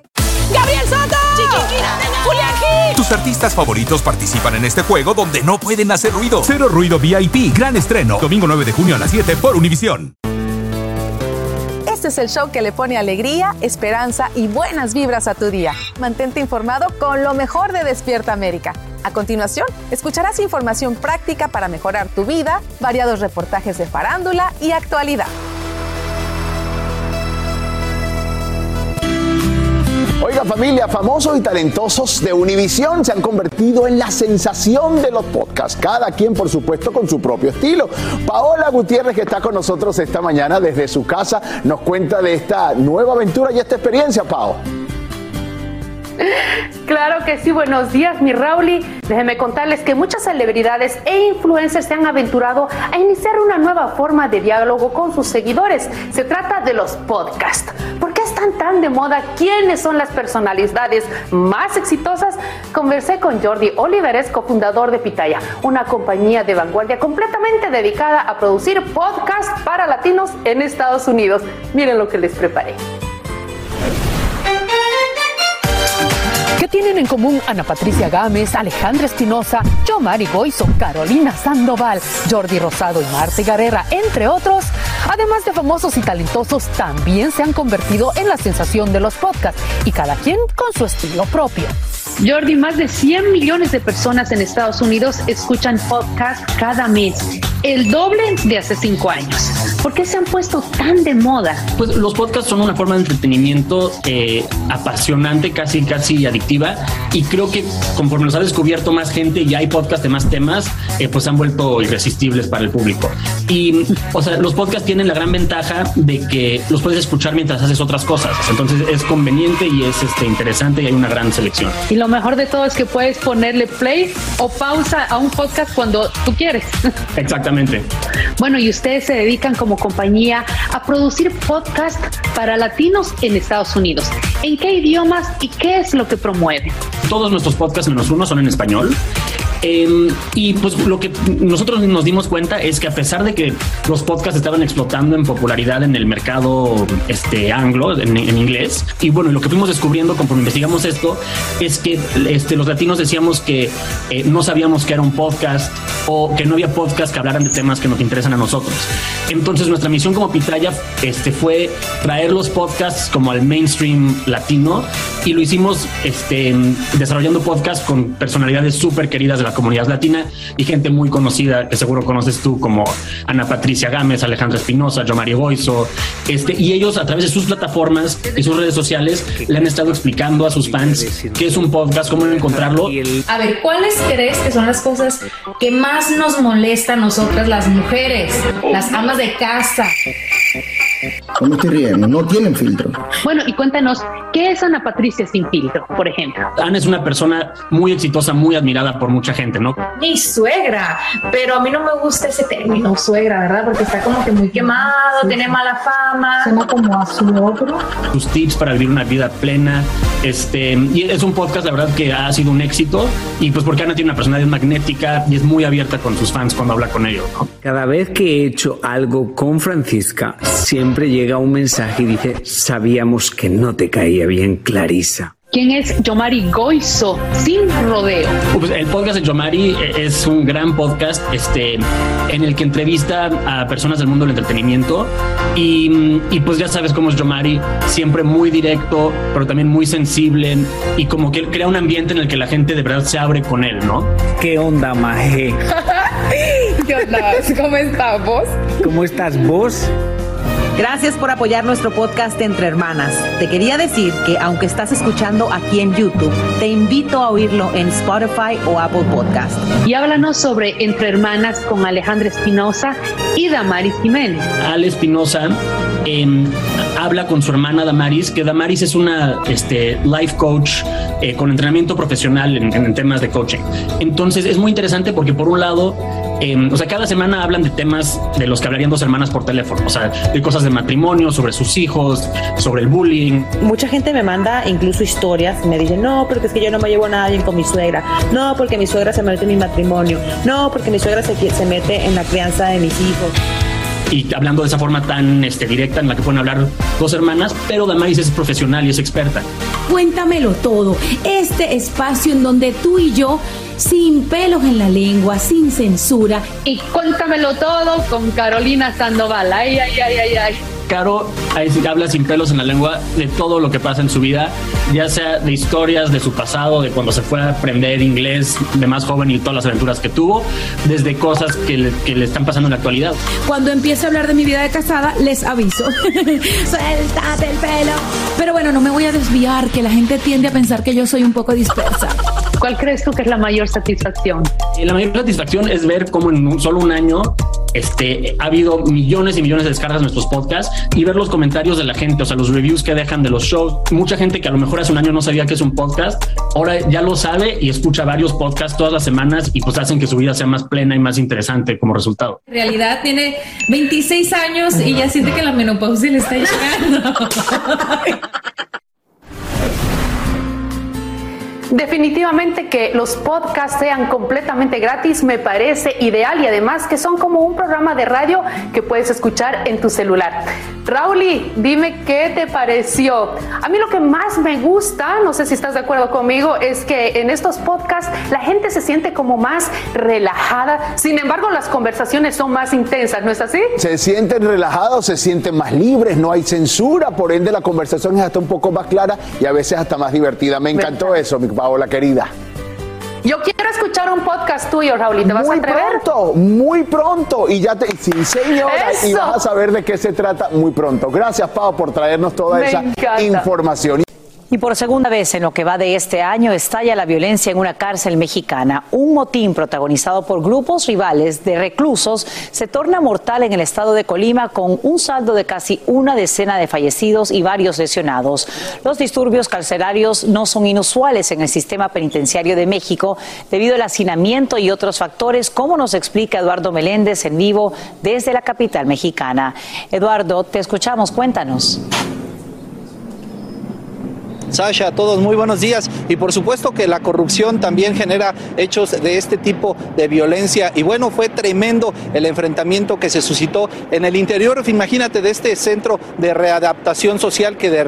Artistas favoritos participan en este juego donde no pueden hacer ruido. Cero Ruido VIP, gran estreno. Domingo 9 de junio a las 7 por Univisión. Este es el show que le pone alegría, esperanza y buenas vibras a tu día. Mantente informado con lo mejor de Despierta América. A continuación, escucharás información práctica para mejorar tu vida, variados reportajes de farándula y actualidad. Familia, famosos y talentosos de Univisión se han convertido en la sensación de los podcasts, cada quien por supuesto con su propio estilo. Paola Gutiérrez que está con nosotros esta mañana desde su casa nos cuenta de esta nueva aventura y esta experiencia, Pao. Claro que sí, buenos días, mi Rauli. Déjenme contarles que muchas celebridades e influencers se han aventurado a iniciar una nueva forma de diálogo con sus seguidores. Se trata de los podcasts. ¿Por qué están tan de moda? ¿Quiénes son las personalidades más exitosas? Conversé con Jordi Oliveres, cofundador de Pitaya, una compañía de vanguardia completamente dedicada a producir podcasts para latinos en Estados Unidos. Miren lo que les preparé. ¿Qué tienen en común Ana Patricia Gámez, Alejandra Espinosa, Yomari Goizo, Carolina Sandoval, Jordi Rosado y Marta Garrera, entre otros? Además de famosos y talentosos, también se han convertido en la sensación de los podcasts y cada quien con su estilo propio. Jordi, más de 100 millones de personas en Estados Unidos escuchan podcast cada mes, el doble de hace cinco años. ¿Por qué se han puesto tan de moda? Pues los podcasts son una forma de entretenimiento eh, apasionante, casi casi adictiva, y creo que conforme los ha descubierto más gente y hay podcasts de más temas, eh, pues han vuelto irresistibles para el público. Y, o sea, los podcasts tienen la gran ventaja de que los puedes escuchar mientras haces otras cosas. Entonces es conveniente y es este, interesante y hay una gran selección. Y lo mejor de todo es que puedes ponerle play o pausa a un podcast cuando tú quieres. Exactamente. Bueno, y ustedes se dedican como compañía a producir podcast para latinos en Estados Unidos. ¿En qué idiomas y qué es lo que promueven? Todos nuestros podcasts menos uno son en español. Eh, y pues lo que nosotros nos dimos cuenta es que a pesar de que los podcasts estaban explotando en popularidad en el mercado este, anglo, en, en inglés, y bueno, lo que fuimos descubriendo conforme investigamos esto es que este, los latinos decíamos que eh, no sabíamos que era un podcast o que no había podcast que hablaran de temas que nos interesan a nosotros. Entonces nuestra misión como Pitaya este, fue traer los podcasts como al mainstream latino y lo hicimos este, desarrollando podcasts con personalidades súper queridas de la comunidad latina y gente muy conocida que seguro conoces tú como Ana Patricia Gámez, Alejandra Espinosa, yo Mario Goizo, este, y ellos a través de sus plataformas y sus redes sociales le han estado explicando a sus fans qué es un podcast, cómo encontrarlo. A ver, ¿cuáles crees que son las cosas que más nos molestan a nosotras las mujeres, las amas de casa? No me estoy riendo, no tienen filtro. Bueno, y cuéntanos, ¿qué es Ana Patricia sin filtro, por ejemplo? Ana es una persona muy exitosa, muy admirada por mucha gente, ¿no? Mi suegra, pero a mí no me gusta ese término, suegra, ¿verdad? Porque está como que muy quemado, tiene mala fama. Suena como a su otro. Sus tips para vivir una vida plena. Este, y es un podcast, la verdad, que ha sido un éxito. Y pues porque Ana tiene una personalidad magnética y es muy abierta con sus fans cuando habla con ellos, ¿no? Cada vez que he hecho algo con Francisca, siempre llega un mensaje y dice, sabíamos que no te caía bien Clarisa. ¿Quién es Yomari Goizo? Sin rodeo. Pues el podcast de Yomari es un gran podcast este, en el que entrevista a personas del mundo del entretenimiento y, y pues ya sabes cómo es Yomari, siempre muy directo, pero también muy sensible y como que él crea un ambiente en el que la gente de verdad se abre con él, ¿no? ¿Qué onda, Maje? ¿Qué onda? ¿Cómo estás vos? ¿Cómo estás vos? Gracias por apoyar nuestro podcast Entre Hermanas. Te quería decir que aunque estás escuchando aquí en YouTube, te invito a oírlo en Spotify o Apple Podcast. Y háblanos sobre Entre Hermanas con Alejandra Espinosa y Damaris Jiménez. Ale Espinosa eh, habla con su hermana Damaris, que Damaris es una este, life coach eh, con entrenamiento profesional en, temas de coaching. Entonces es muy interesante porque por un lado, eh, o sea, cada semana hablan de temas de los que hablarían dos hermanas por teléfono, o sea, de cosas de matrimonio, sobre sus hijos, sobre el bullying. Mucha gente me manda incluso historias, me dicen, no, porque es que yo no me llevo a nadie con mi suegra, no, porque mi suegra se mete en mi matrimonio, no, porque mi suegra se, se mete en la crianza de mis hijos y hablando de esa forma tan este, directa en la que pueden hablar dos hermanas, pero Damaris es profesional y es experta. Cuéntamelo todo, este espacio en donde tú y yo, sin pelos en la lengua, sin censura. Y cuéntamelo todo con Carolina Sandoval. Ay, ay, ay, ay, ay. Caro ahí sí habla sin pelos en la lengua de todo lo que pasa en su vida, ya sea de historias de su pasado, de cuando se fue a aprender inglés de más joven y todas las aventuras que tuvo, desde cosas que le, que le están pasando en la actualidad. Cuando empiece a hablar de mi vida de casada, les aviso. Suéltate el pelo. Pero bueno, no me voy a desviar, que la gente tiende a pensar que yo soy un poco dispersa. ¿Cuál crees tú que es la mayor satisfacción? Y la mayor satisfacción es ver cómo en un, solo un año este, ha habido millones y millones de descargas de nuestros podcasts y ver los comentarios de la gente, o sea, los reviews que dejan de los shows. Mucha gente que a lo mejor hace un año no sabía que es un podcast, ahora ya lo sabe y escucha varios podcasts todas las semanas y pues hacen que su vida sea más plena y más interesante como resultado. En realidad tiene 26 años y ya siente que la menopausia le está llegando. Definitivamente que los podcasts sean completamente gratis me parece ideal y además que son como un programa de radio que puedes escuchar en tu celular. Rauli, dime qué te pareció. A mí lo que más me gusta, no sé si estás de acuerdo conmigo, es que en estos podcasts la gente se siente como más relajada. Sin embargo, las conversaciones son más intensas, ¿no es así? Se sienten relajados, se sienten más libres, no hay censura, por ende la conversación es hasta un poco más clara y a veces hasta más divertida. Me encantó eso, mi Paola querida. Yo quiero escuchar un podcast tuyo, Raúl. ¿Te vas muy a atrever? pronto, muy pronto. Y ya te, sí, señora, y vas a saber de qué se trata muy pronto. Gracias, Pau, por traernos toda Me esa encanta. información. Y por segunda vez en lo que va de este año estalla la violencia en una cárcel mexicana. Un motín protagonizado por grupos rivales de reclusos se torna mortal en el estado de Colima con un saldo de casi una decena de fallecidos y varios lesionados. Los disturbios carcelarios no son inusuales en el sistema penitenciario de México debido al hacinamiento y otros factores, como nos explica Eduardo Meléndez en vivo desde la capital mexicana. Eduardo, te escuchamos, cuéntanos. Sasha, a todos muy buenos días. Y por supuesto que la corrupción también genera hechos de este tipo de violencia. Y bueno, fue tremendo el enfrentamiento que se suscitó en el interior, imagínate, de este centro de readaptación social que de,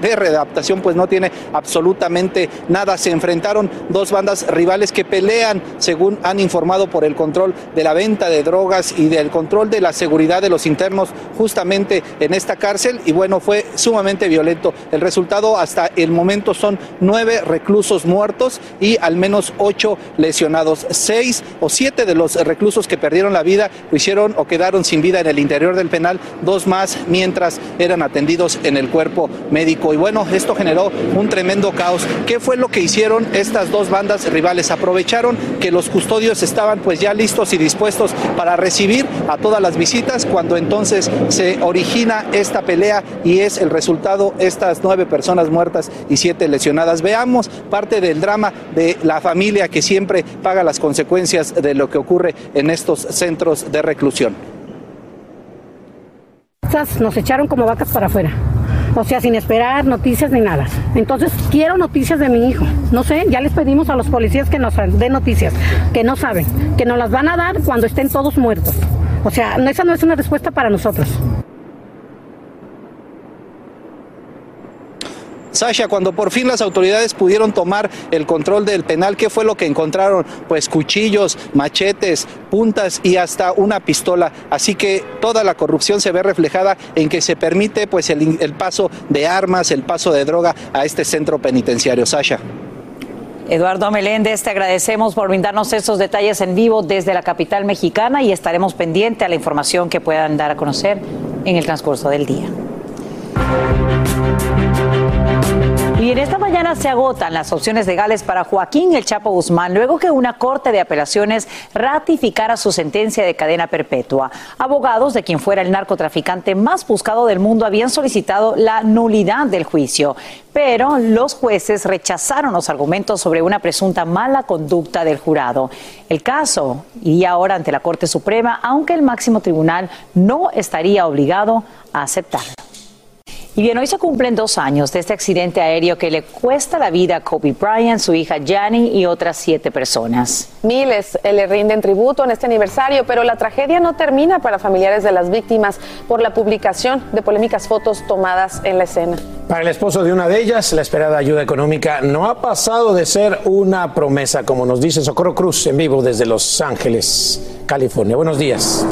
de readaptación pues no tiene absolutamente nada. Se enfrentaron dos bandas rivales que pelean, según han informado, por el control de la venta de drogas y del control de la seguridad de los internos justamente en esta cárcel. Y bueno, fue sumamente violento. El resultado hasta el momento son nueve reclusos muertos y al menos ocho lesionados. Seis o siete de los reclusos que perdieron la vida lo hicieron o quedaron sin vida en el interior del penal, dos más mientras eran atendidos en el cuerpo médico. Y bueno, esto generó un tremendo caos. ¿Qué fue lo que hicieron estas dos bandas rivales? Aprovecharon que los custodios estaban pues ya listos y dispuestos para recibir a todas las visitas cuando entonces se origina esta pelea y es el resultado estas nueve personas muertas y siete lesionadas. Veamos parte del drama de la familia que siempre paga las consecuencias de lo que ocurre en estos centros de reclusión. Nos echaron como vacas para afuera. O sea, sin esperar noticias ni nada. Entonces, quiero noticias de mi hijo. No sé, ya les pedimos a los policías que nos den noticias, que no saben, que nos las van a dar cuando estén todos muertos. O sea, esa no es una respuesta para nosotros. Sasha, cuando por fin las autoridades pudieron tomar el control del penal, ¿qué fue lo que encontraron? Pues cuchillos, machetes, puntas y hasta una pistola. Así que toda la corrupción se ve reflejada en que se permite pues el, paso de armas, el paso de droga a este centro penitenciario. Sasha. Eduardo Meléndez, te agradecemos por brindarnos estos detalles en vivo desde la capital mexicana y estaremos pendientes a la información que puedan dar a conocer en el transcurso del día. Y en esta mañana se agotan las opciones legales para Joaquín El Chapo Guzmán luego que una corte de apelaciones ratificara su sentencia de cadena perpetua. Abogados de quien fuera el narcotraficante más buscado del mundo habían solicitado la nulidad del juicio, pero los jueces rechazaron los argumentos sobre una presunta mala conducta del jurado. El caso iría ahora ante la Corte Suprema, aunque el máximo tribunal no estaría obligado a aceptarlo. Y bien, hoy se cumplen dos años de este accidente aéreo que le cuesta la vida a Kobe Bryant, su hija Jani y otras siete personas. Miles le rinden tributo en este aniversario, pero la tragedia no termina para familiares de las víctimas por la publicación de polémicas fotos tomadas en la escena. Para el esposo de una de ellas, la esperada ayuda económica no ha pasado de ser una promesa, como nos dice Socorro Cruz en vivo desde Los Ángeles, California. Buenos días.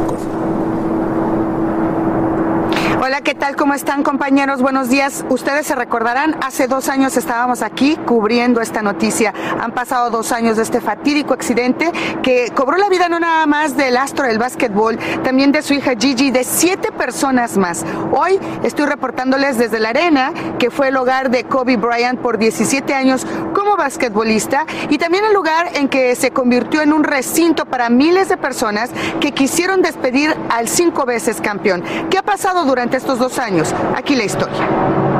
Hola, ¿qué tal? ¿Cómo están compañeros? Buenos días. Ustedes se recordarán, hace dos años estábamos aquí cubriendo esta noticia. Han pasado dos años de este fatídico accidente que cobró la vida no nada más del astro del básquetbol, también de su hija Gigi, de siete personas más. Hoy estoy reportándoles desde la arena, que fue el hogar de Kobe Bryant por 17 años como basquetbolista y también el lugar en que se convirtió en un recinto para miles de personas que quisieron despedir al cinco veces campeón. ¿Qué ha pasado durante estos dos años. Aquí la historia.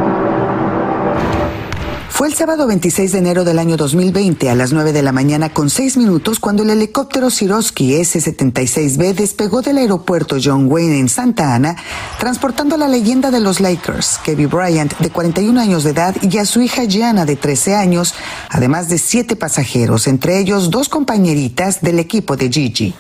Fue el sábado 26 de enero del año 2020 a las 9 de la mañana con 6 minutos cuando el helicóptero Sikorsky S-76B despegó del aeropuerto John Wayne en Santa Ana, transportando a la leyenda de los Lakers, Kevin Bryant, de 41 años de edad, y a su hija Gianna, de 13 años, además de siete pasajeros, entre ellos dos compañeritas del equipo de Gigi.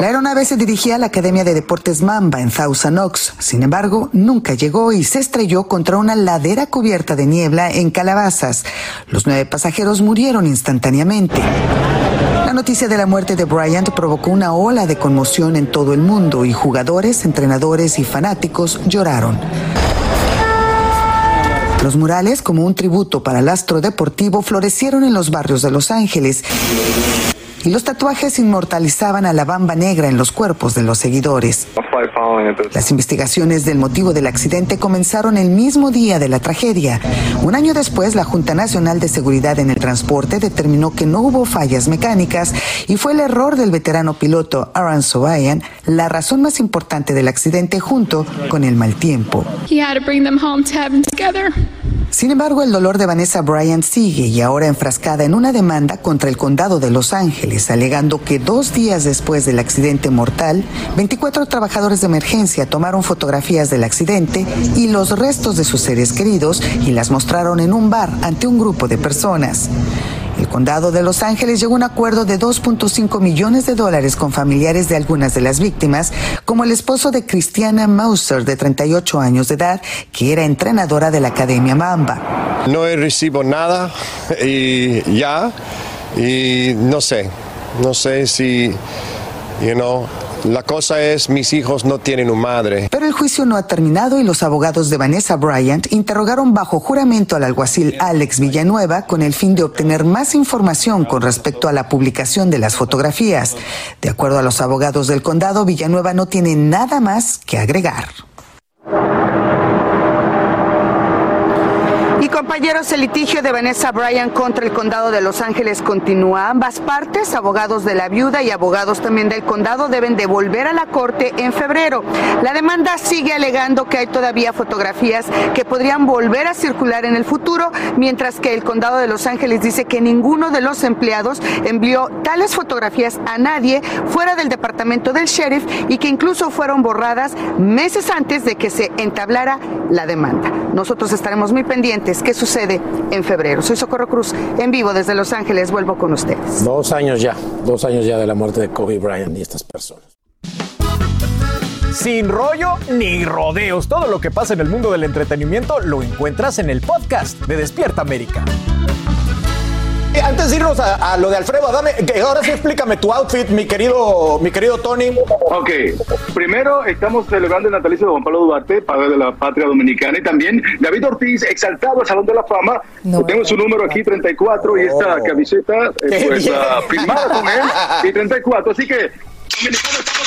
La aeronave se dirigía a la Academia de Deportes Mamba en Thousand Oaks. Sin embargo, nunca llegó y se estrelló contra una ladera cubierta de niebla en Calabazas. Los nueve pasajeros murieron instantáneamente. La noticia de la muerte de Bryant provocó una ola de conmoción en todo el mundo y jugadores, entrenadores y fanáticos lloraron. Los murales, como un tributo para el astro deportivo, florecieron en los barrios de Los Ángeles y los tatuajes inmortalizaban a la bamba negra en los cuerpos de los seguidores. Las investigaciones del motivo del accidente comenzaron el mismo día de la tragedia. Un año después, la Junta Nacional de Seguridad en el Transporte determinó que no hubo fallas mecánicas y fue el error del veterano piloto Aaron Soayan la razón más importante del accidente junto con el mal tiempo. Sin embargo, el dolor de Vanessa Bryant sigue y ahora enfrascada en una demanda contra el condado de Los Ángeles, alegando que dos días después del accidente mortal, 24 trabajadores de emergencia tomaron fotografías del accidente y los restos de sus seres queridos y las mostraron en un bar ante un grupo de personas. El condado de Los Ángeles llegó a un acuerdo de 2.5 millones de dólares con familiares de algunas de las víctimas, como el esposo de Christiana Mauser, de 38 años de edad, que era entrenadora de la Academia Mamba. No he recibido nada y ya, y no sé, no sé si, you know, La cosa es, mis hijos no tienen una madre. Pero el juicio no ha terminado y los abogados de Vanessa Bryant interrogaron bajo juramento al alguacil Alex Villanueva con el fin de obtener más información con respecto a la publicación de las fotografías. De acuerdo a los abogados del condado, Villanueva no tiene nada más que agregar. Compañeros, el litigio de Vanessa Bryan contra el condado de Los Ángeles continúa. Ambas partes, abogados de la viuda y abogados también del condado, deben devolver a la corte en febrero. La demanda sigue alegando que hay todavía fotografías que podrían volver a circular en el futuro, mientras que el condado de Los Ángeles dice que ninguno de los empleados envió tales fotografías a nadie fuera del departamento del sheriff y que incluso fueron borradas meses antes de que se entablara la demanda. Nosotros estaremos muy pendientes qué sucede en febrero. Soy Socorro Cruz, en vivo desde Los Ángeles, vuelvo con ustedes. Dos años ya, dos años ya de la muerte de Kobe Bryant y estas personas. Sin rollo ni rodeos, todo lo que pasa en el mundo del entretenimiento lo encuentras en el podcast de Despierta América. Eh, Antes de irnos a, a lo de Alfredo Adame, que ahora sí explícame tu outfit, mi querido, mi querido Tony. Ok, primero estamos celebrando el natalicio de Juan Pablo Duarte, padre de la patria dominicana, y también David Ortiz, exaltado al Salón de la Fama. Tengo su número aquí, 34, y esta camiseta, eh, pues, firmada con él, y 34. Así que, estamos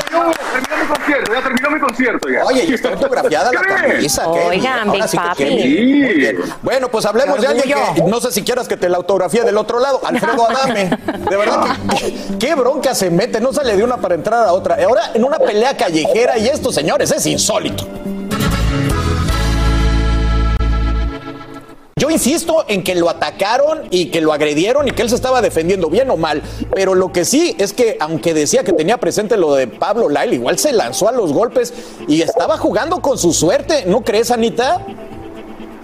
Terminó, terminó mi concierto, ya terminó mi concierto. Ya. Oye, y está autografiada la ¿Qué? camisa. Oigan, Big sí Papi. Bueno, pues hablemos Qué de alguien que no sé si quieras que te la autografía del otro lado. Alfredo Adame. De verdad que qué bronca se mete. No sale de una para entrar a otra. Ahora en una pelea callejera y esto, señores, es insólito. Yo insisto en que lo atacaron y que lo agredieron y que él se estaba defendiendo bien o mal, pero lo que sí es que aunque decía que tenía presente lo de Pablo Lyle, igual se lanzó a los golpes y estaba jugando con su suerte, ¿no crees, Anita?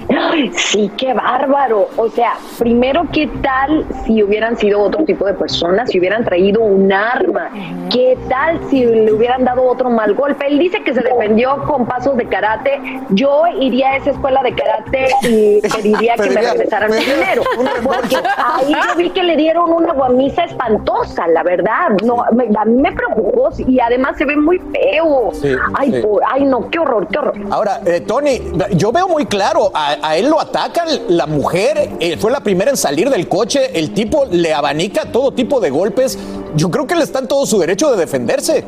Ay, Sí, qué bárbaro. O sea, primero, ¿qué tal si hubieran sido otro tipo de personas, si hubieran traído un arma? ¿Qué tal si le hubieran dado otro mal golpe? Él dice que se defendió con pasos de karate. Yo iría a esa escuela de karate y pediría que me regresaran mi dinero. Porque ahí yo vi que le dieron una guamisa espantosa, la verdad. No, me- a mí me preocupó y además se ve muy feo. Sí, ay, sí. por- ay, no, qué horror, qué horror. Ahora, eh, Tony, yo veo muy claro, a, a él lo atacan, la mujer eh, fue la primera en salir del coche, el tipo le abanica todo tipo de golpes. Yo creo que le está en todo su derecho de defenderse.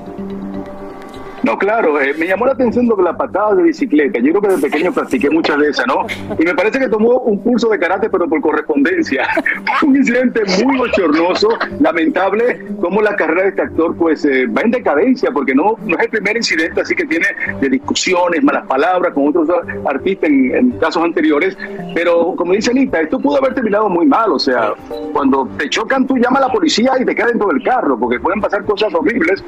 No, claro, eh, me llamó la atención lo de la patada de bicicleta. Yo creo que de pequeño practiqué muchas de esas, ¿no? Y me parece que tomó un curso de karate, pero por correspondencia. un incidente muy bochornoso, lamentable, como la carrera de este actor pues eh, va en decadencia, porque no, no es el primer incidente, así que tiene de discusiones, malas palabras con otros artistas en, casos anteriores. Pero como dice Anita, esto pudo haber terminado muy mal. O sea, cuando te chocan, tú llamas a la policía y te quedas dentro del carro, porque pueden pasar cosas horribles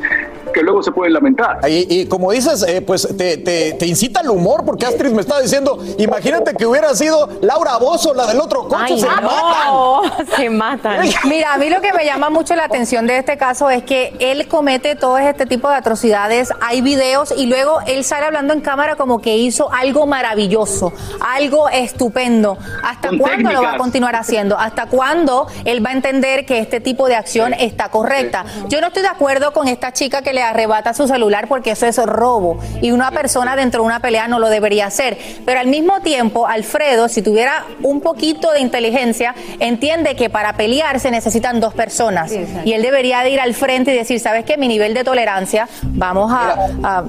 que luego se pueden lamentar. Y, y como dices, eh, pues te, te- te incita al humor, porque Astrid me estaba diciendo, imagínate que hubiera sido Laura Bozo, la del otro coche, se matan. se matan. Mira, a mí lo que me llama mucho la atención de este caso es que él comete todo este tipo de atrocidades, hay videos y luego él sale hablando en cámara como que hizo algo maravilloso, algo estupendo. ¿Hasta Con cuándo lo va a continuar haciendo? ¿Hasta cuándo él va a entender que este tipo de acción está correcta? Yo no estoy de acuerdo con esta chica que le arrebata su celular porque eso es robo y una persona dentro de una pelea no lo debería hacer. Pero al mismo tiempo, Alfredo, si tuviera un poquito de inteligencia, entiende que para pelear se necesitan dos personas y él debería de ir al frente y decir, ¿sabes qué? Mi nivel de tolerancia, vamos a... a-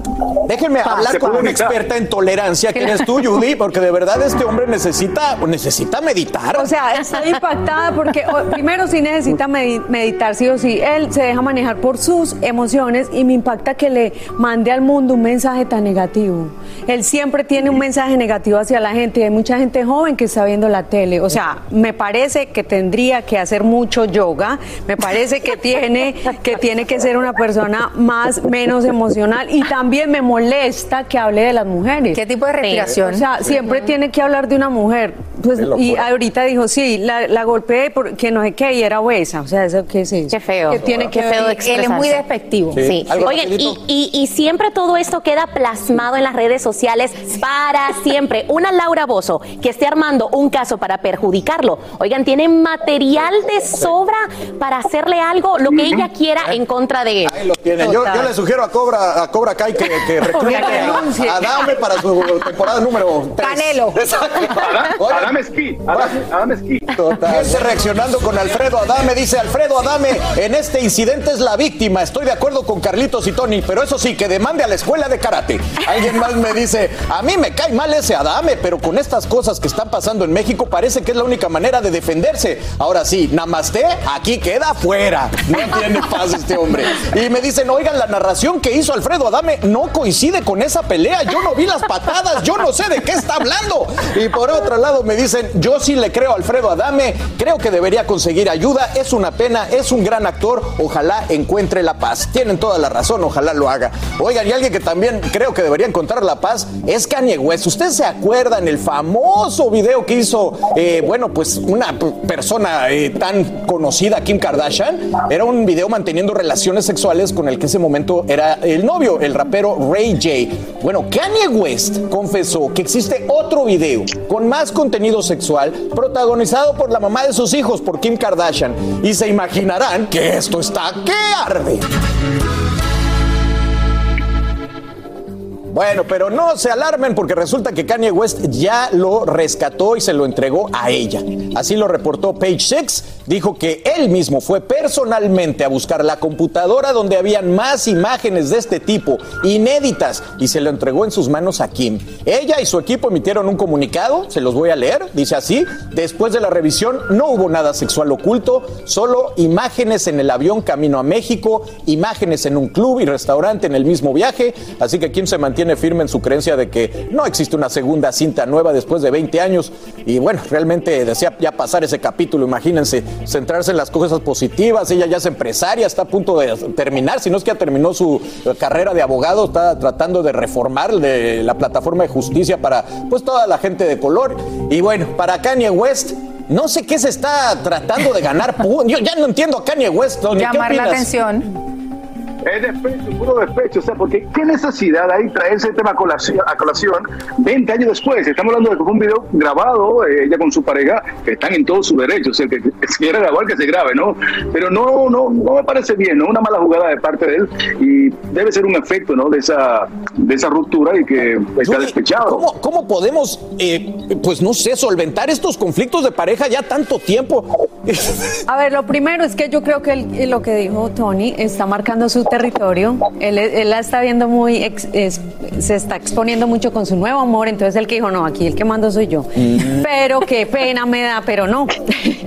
Déjenme hablar con una experta en tolerancia, que eres tú, Judy, porque de verdad este hombre necesita, necesita meditar. O sea, estoy impactada porque o- primero sí necesita medi- meditar, sí o sí. Él se deja manejar por sus emociones y me impacta que le mande al mundo un mensaje tan negativo. Él siempre tiene un mensaje negativo hacia la gente y hay mucha gente joven que está viendo la tele. O sea, me parece que tendría que hacer mucho yoga, me parece que tiene que, tiene que ser una persona más, menos emocional y también me molesta que hable de las mujeres. ¿Qué tipo de respiración? O sea, siempre tiene que hablar de una mujer. Pues, y ahorita dijo, sí, la, la golpeé porque no sé qué y era obesa. O sea, ¿eso qué es eso? Qué feo. ¿Qué tiene que Qué feo de ver? Él es muy despectivo. Sí. ¿Algo Oigan, y, y- y siempre todo esto queda plasmado en las redes sociales para siempre. Una Laura Bozo que esté armando un caso para perjudicarlo. Oigan, tiene material de sobra para hacerle algo, lo que ella quiera en contra de él. Ahí lo tienen. Yo, yo le sugiero a Cobra, a Cobra Kai que, que reclute a, a Dame para su temporada número 3. Canelo. Adame, Adame Esquí, Adame, Esquí. Gente reaccionando con Alfredo Adame, dice Alfredo Adame, en este incidente es la víctima. Estoy de acuerdo con Carlitos y Tony, pero eso sí, que demande a la escuela de karate. Alguien más me dice, a mí me cae mal ese Adame, pero con estas cosas que están pasando en México parece que es la única manera de defenderse. Ahora sí, namaste, aquí queda fuera. No tiene paz este hombre. Y me dicen, oigan, la narración que hizo Alfredo Adame no coincide con esa pelea. Yo no vi las patadas, yo no sé de qué está hablando. Y por otro lado me dicen, yo sí le creo a Alfredo Adame, creo que debería conseguir ayuda, es una pena, es un gran actor, ojalá encuentre la paz. Tienen toda la razón, ojalá lo haga. Oigan, y alguien que también creo que debería encontrar la paz es Kanye West. ¿Ustedes se acuerdan el famoso video que hizo, eh, bueno, pues una persona eh, tan conocida, Kim Kardashian? Era un video manteniendo relaciones sexuales con el que ese momento era el novio, el rapero Ray J. Bueno, Kanye West confesó que existe otro video con más contenido sexual protagonizado por la mamá de sus hijos, por Kim Kardashian. Y se imaginarán que esto está que arde. Bueno, pero no se alarmen porque resulta que Kanye West ya lo rescató y se lo entregó a ella. Así lo reportó Page Six. Dijo que él mismo fue personalmente a buscar la computadora donde habían más imágenes de este tipo, inéditas, y se lo entregó en sus manos a Kim. Ella y su equipo emitieron un comunicado, se los voy a leer, dice así, después de la revisión no hubo nada sexual oculto, solo imágenes en el avión camino a México, imágenes en un club y restaurante en el mismo viaje, así que Kim se mantiene firme en su creencia de que no existe una segunda cinta nueva después de 20 años y bueno, realmente desea ya pasar ese capítulo, imagínense, centrarse en las cosas positivas, ella ya es empresaria, está a punto de terminar, si no es que ya terminó su eh, carrera de abogado, está tratando de reformar de la plataforma de justicia para pues toda la gente de color y bueno, para Kanye West no sé qué se está tratando de ganar. Yo ya no entiendo a Kanye West. Tony, ¿qué Llamar la atención. Es despecho, puro despecho. O sea, porque qué necesidad hay traer ese tema a colación, a colación 20 años después. Estamos hablando de que fue un video grabado, eh, ella con su pareja, que están en todos sus derechos. El que, que se quiera grabar, que se grabe, ¿no? Pero no, no, no me parece bien, ¿no? Una mala jugada de parte de él y debe ser un efecto, ¿no? De esa, de esa ruptura y que está despechado. ¿Cómo, cómo podemos, eh, pues no sé, solventar estos conflictos de pareja ya tanto tiempo? A ver, lo primero es que yo creo que él- lo que dijo Tony está marcando su territorio. Él, él la está viendo muy, ex- es- se está exponiendo mucho con su nuevo amor. Entonces el que dijo, no, aquí el que mando soy yo. Pero qué pena me da, pero no.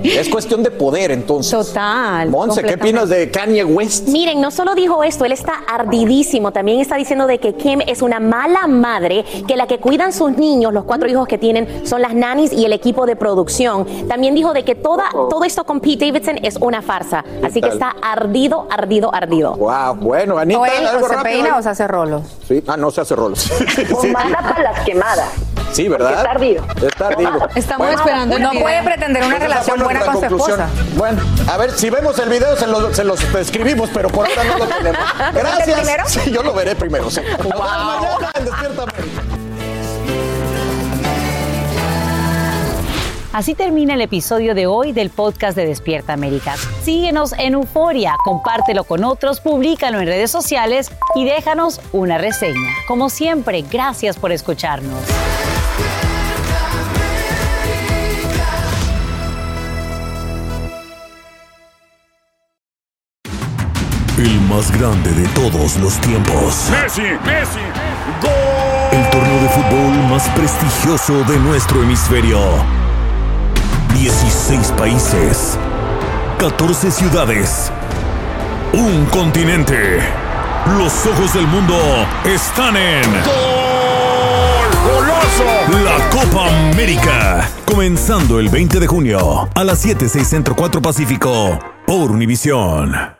Es cuestión de poder, entonces. Total. Monse, ¿qué opinas de Kanye West? Miren, no solo dijo esto, él está ardidísimo. También está diciendo de que Kim es una mala madre, que la que cuidan sus niños, los cuatro hijos que tienen, son las nannies y el equipo de producción. También dijo de que toda, todo esto con Pete Davidson es una farsa. Así que está ardido, ardido, ardido. Wow, bueno, Anita, O él algo o se rápido peina ahí. o se hace rolos. Sí, ah, no se hace rolos. O manda para las quemadas. Sí, ¿verdad? Está ardido. Está ardido. Estamos Bueno, esperando el No puede pretender una relación buena con su conclusión. esposa. Bueno, a ver, si vemos el video se, lo- se los escribimos, pero por ahora no lo tenemos. ¿Lo viste Gracias. primero? Sí, yo lo veré primero, sí. Nos vemos mañana en Despierta América. Así termina el episodio de hoy del podcast de Despierta América. Síguenos en Euforia, compártelo con otros, públicalo en redes sociales y déjanos una reseña. Como siempre, gracias por escucharnos. El más grande de todos los tiempos. Messi, Messi, El torneo de fútbol más prestigioso de nuestro hemisferio. 16 países. 14 ciudades. Un continente. Los ojos del mundo están en. goloso. La Copa América. Comenzando el 20 de junio a las 7, 6 Centro 4 Pacífico. Por Univisión.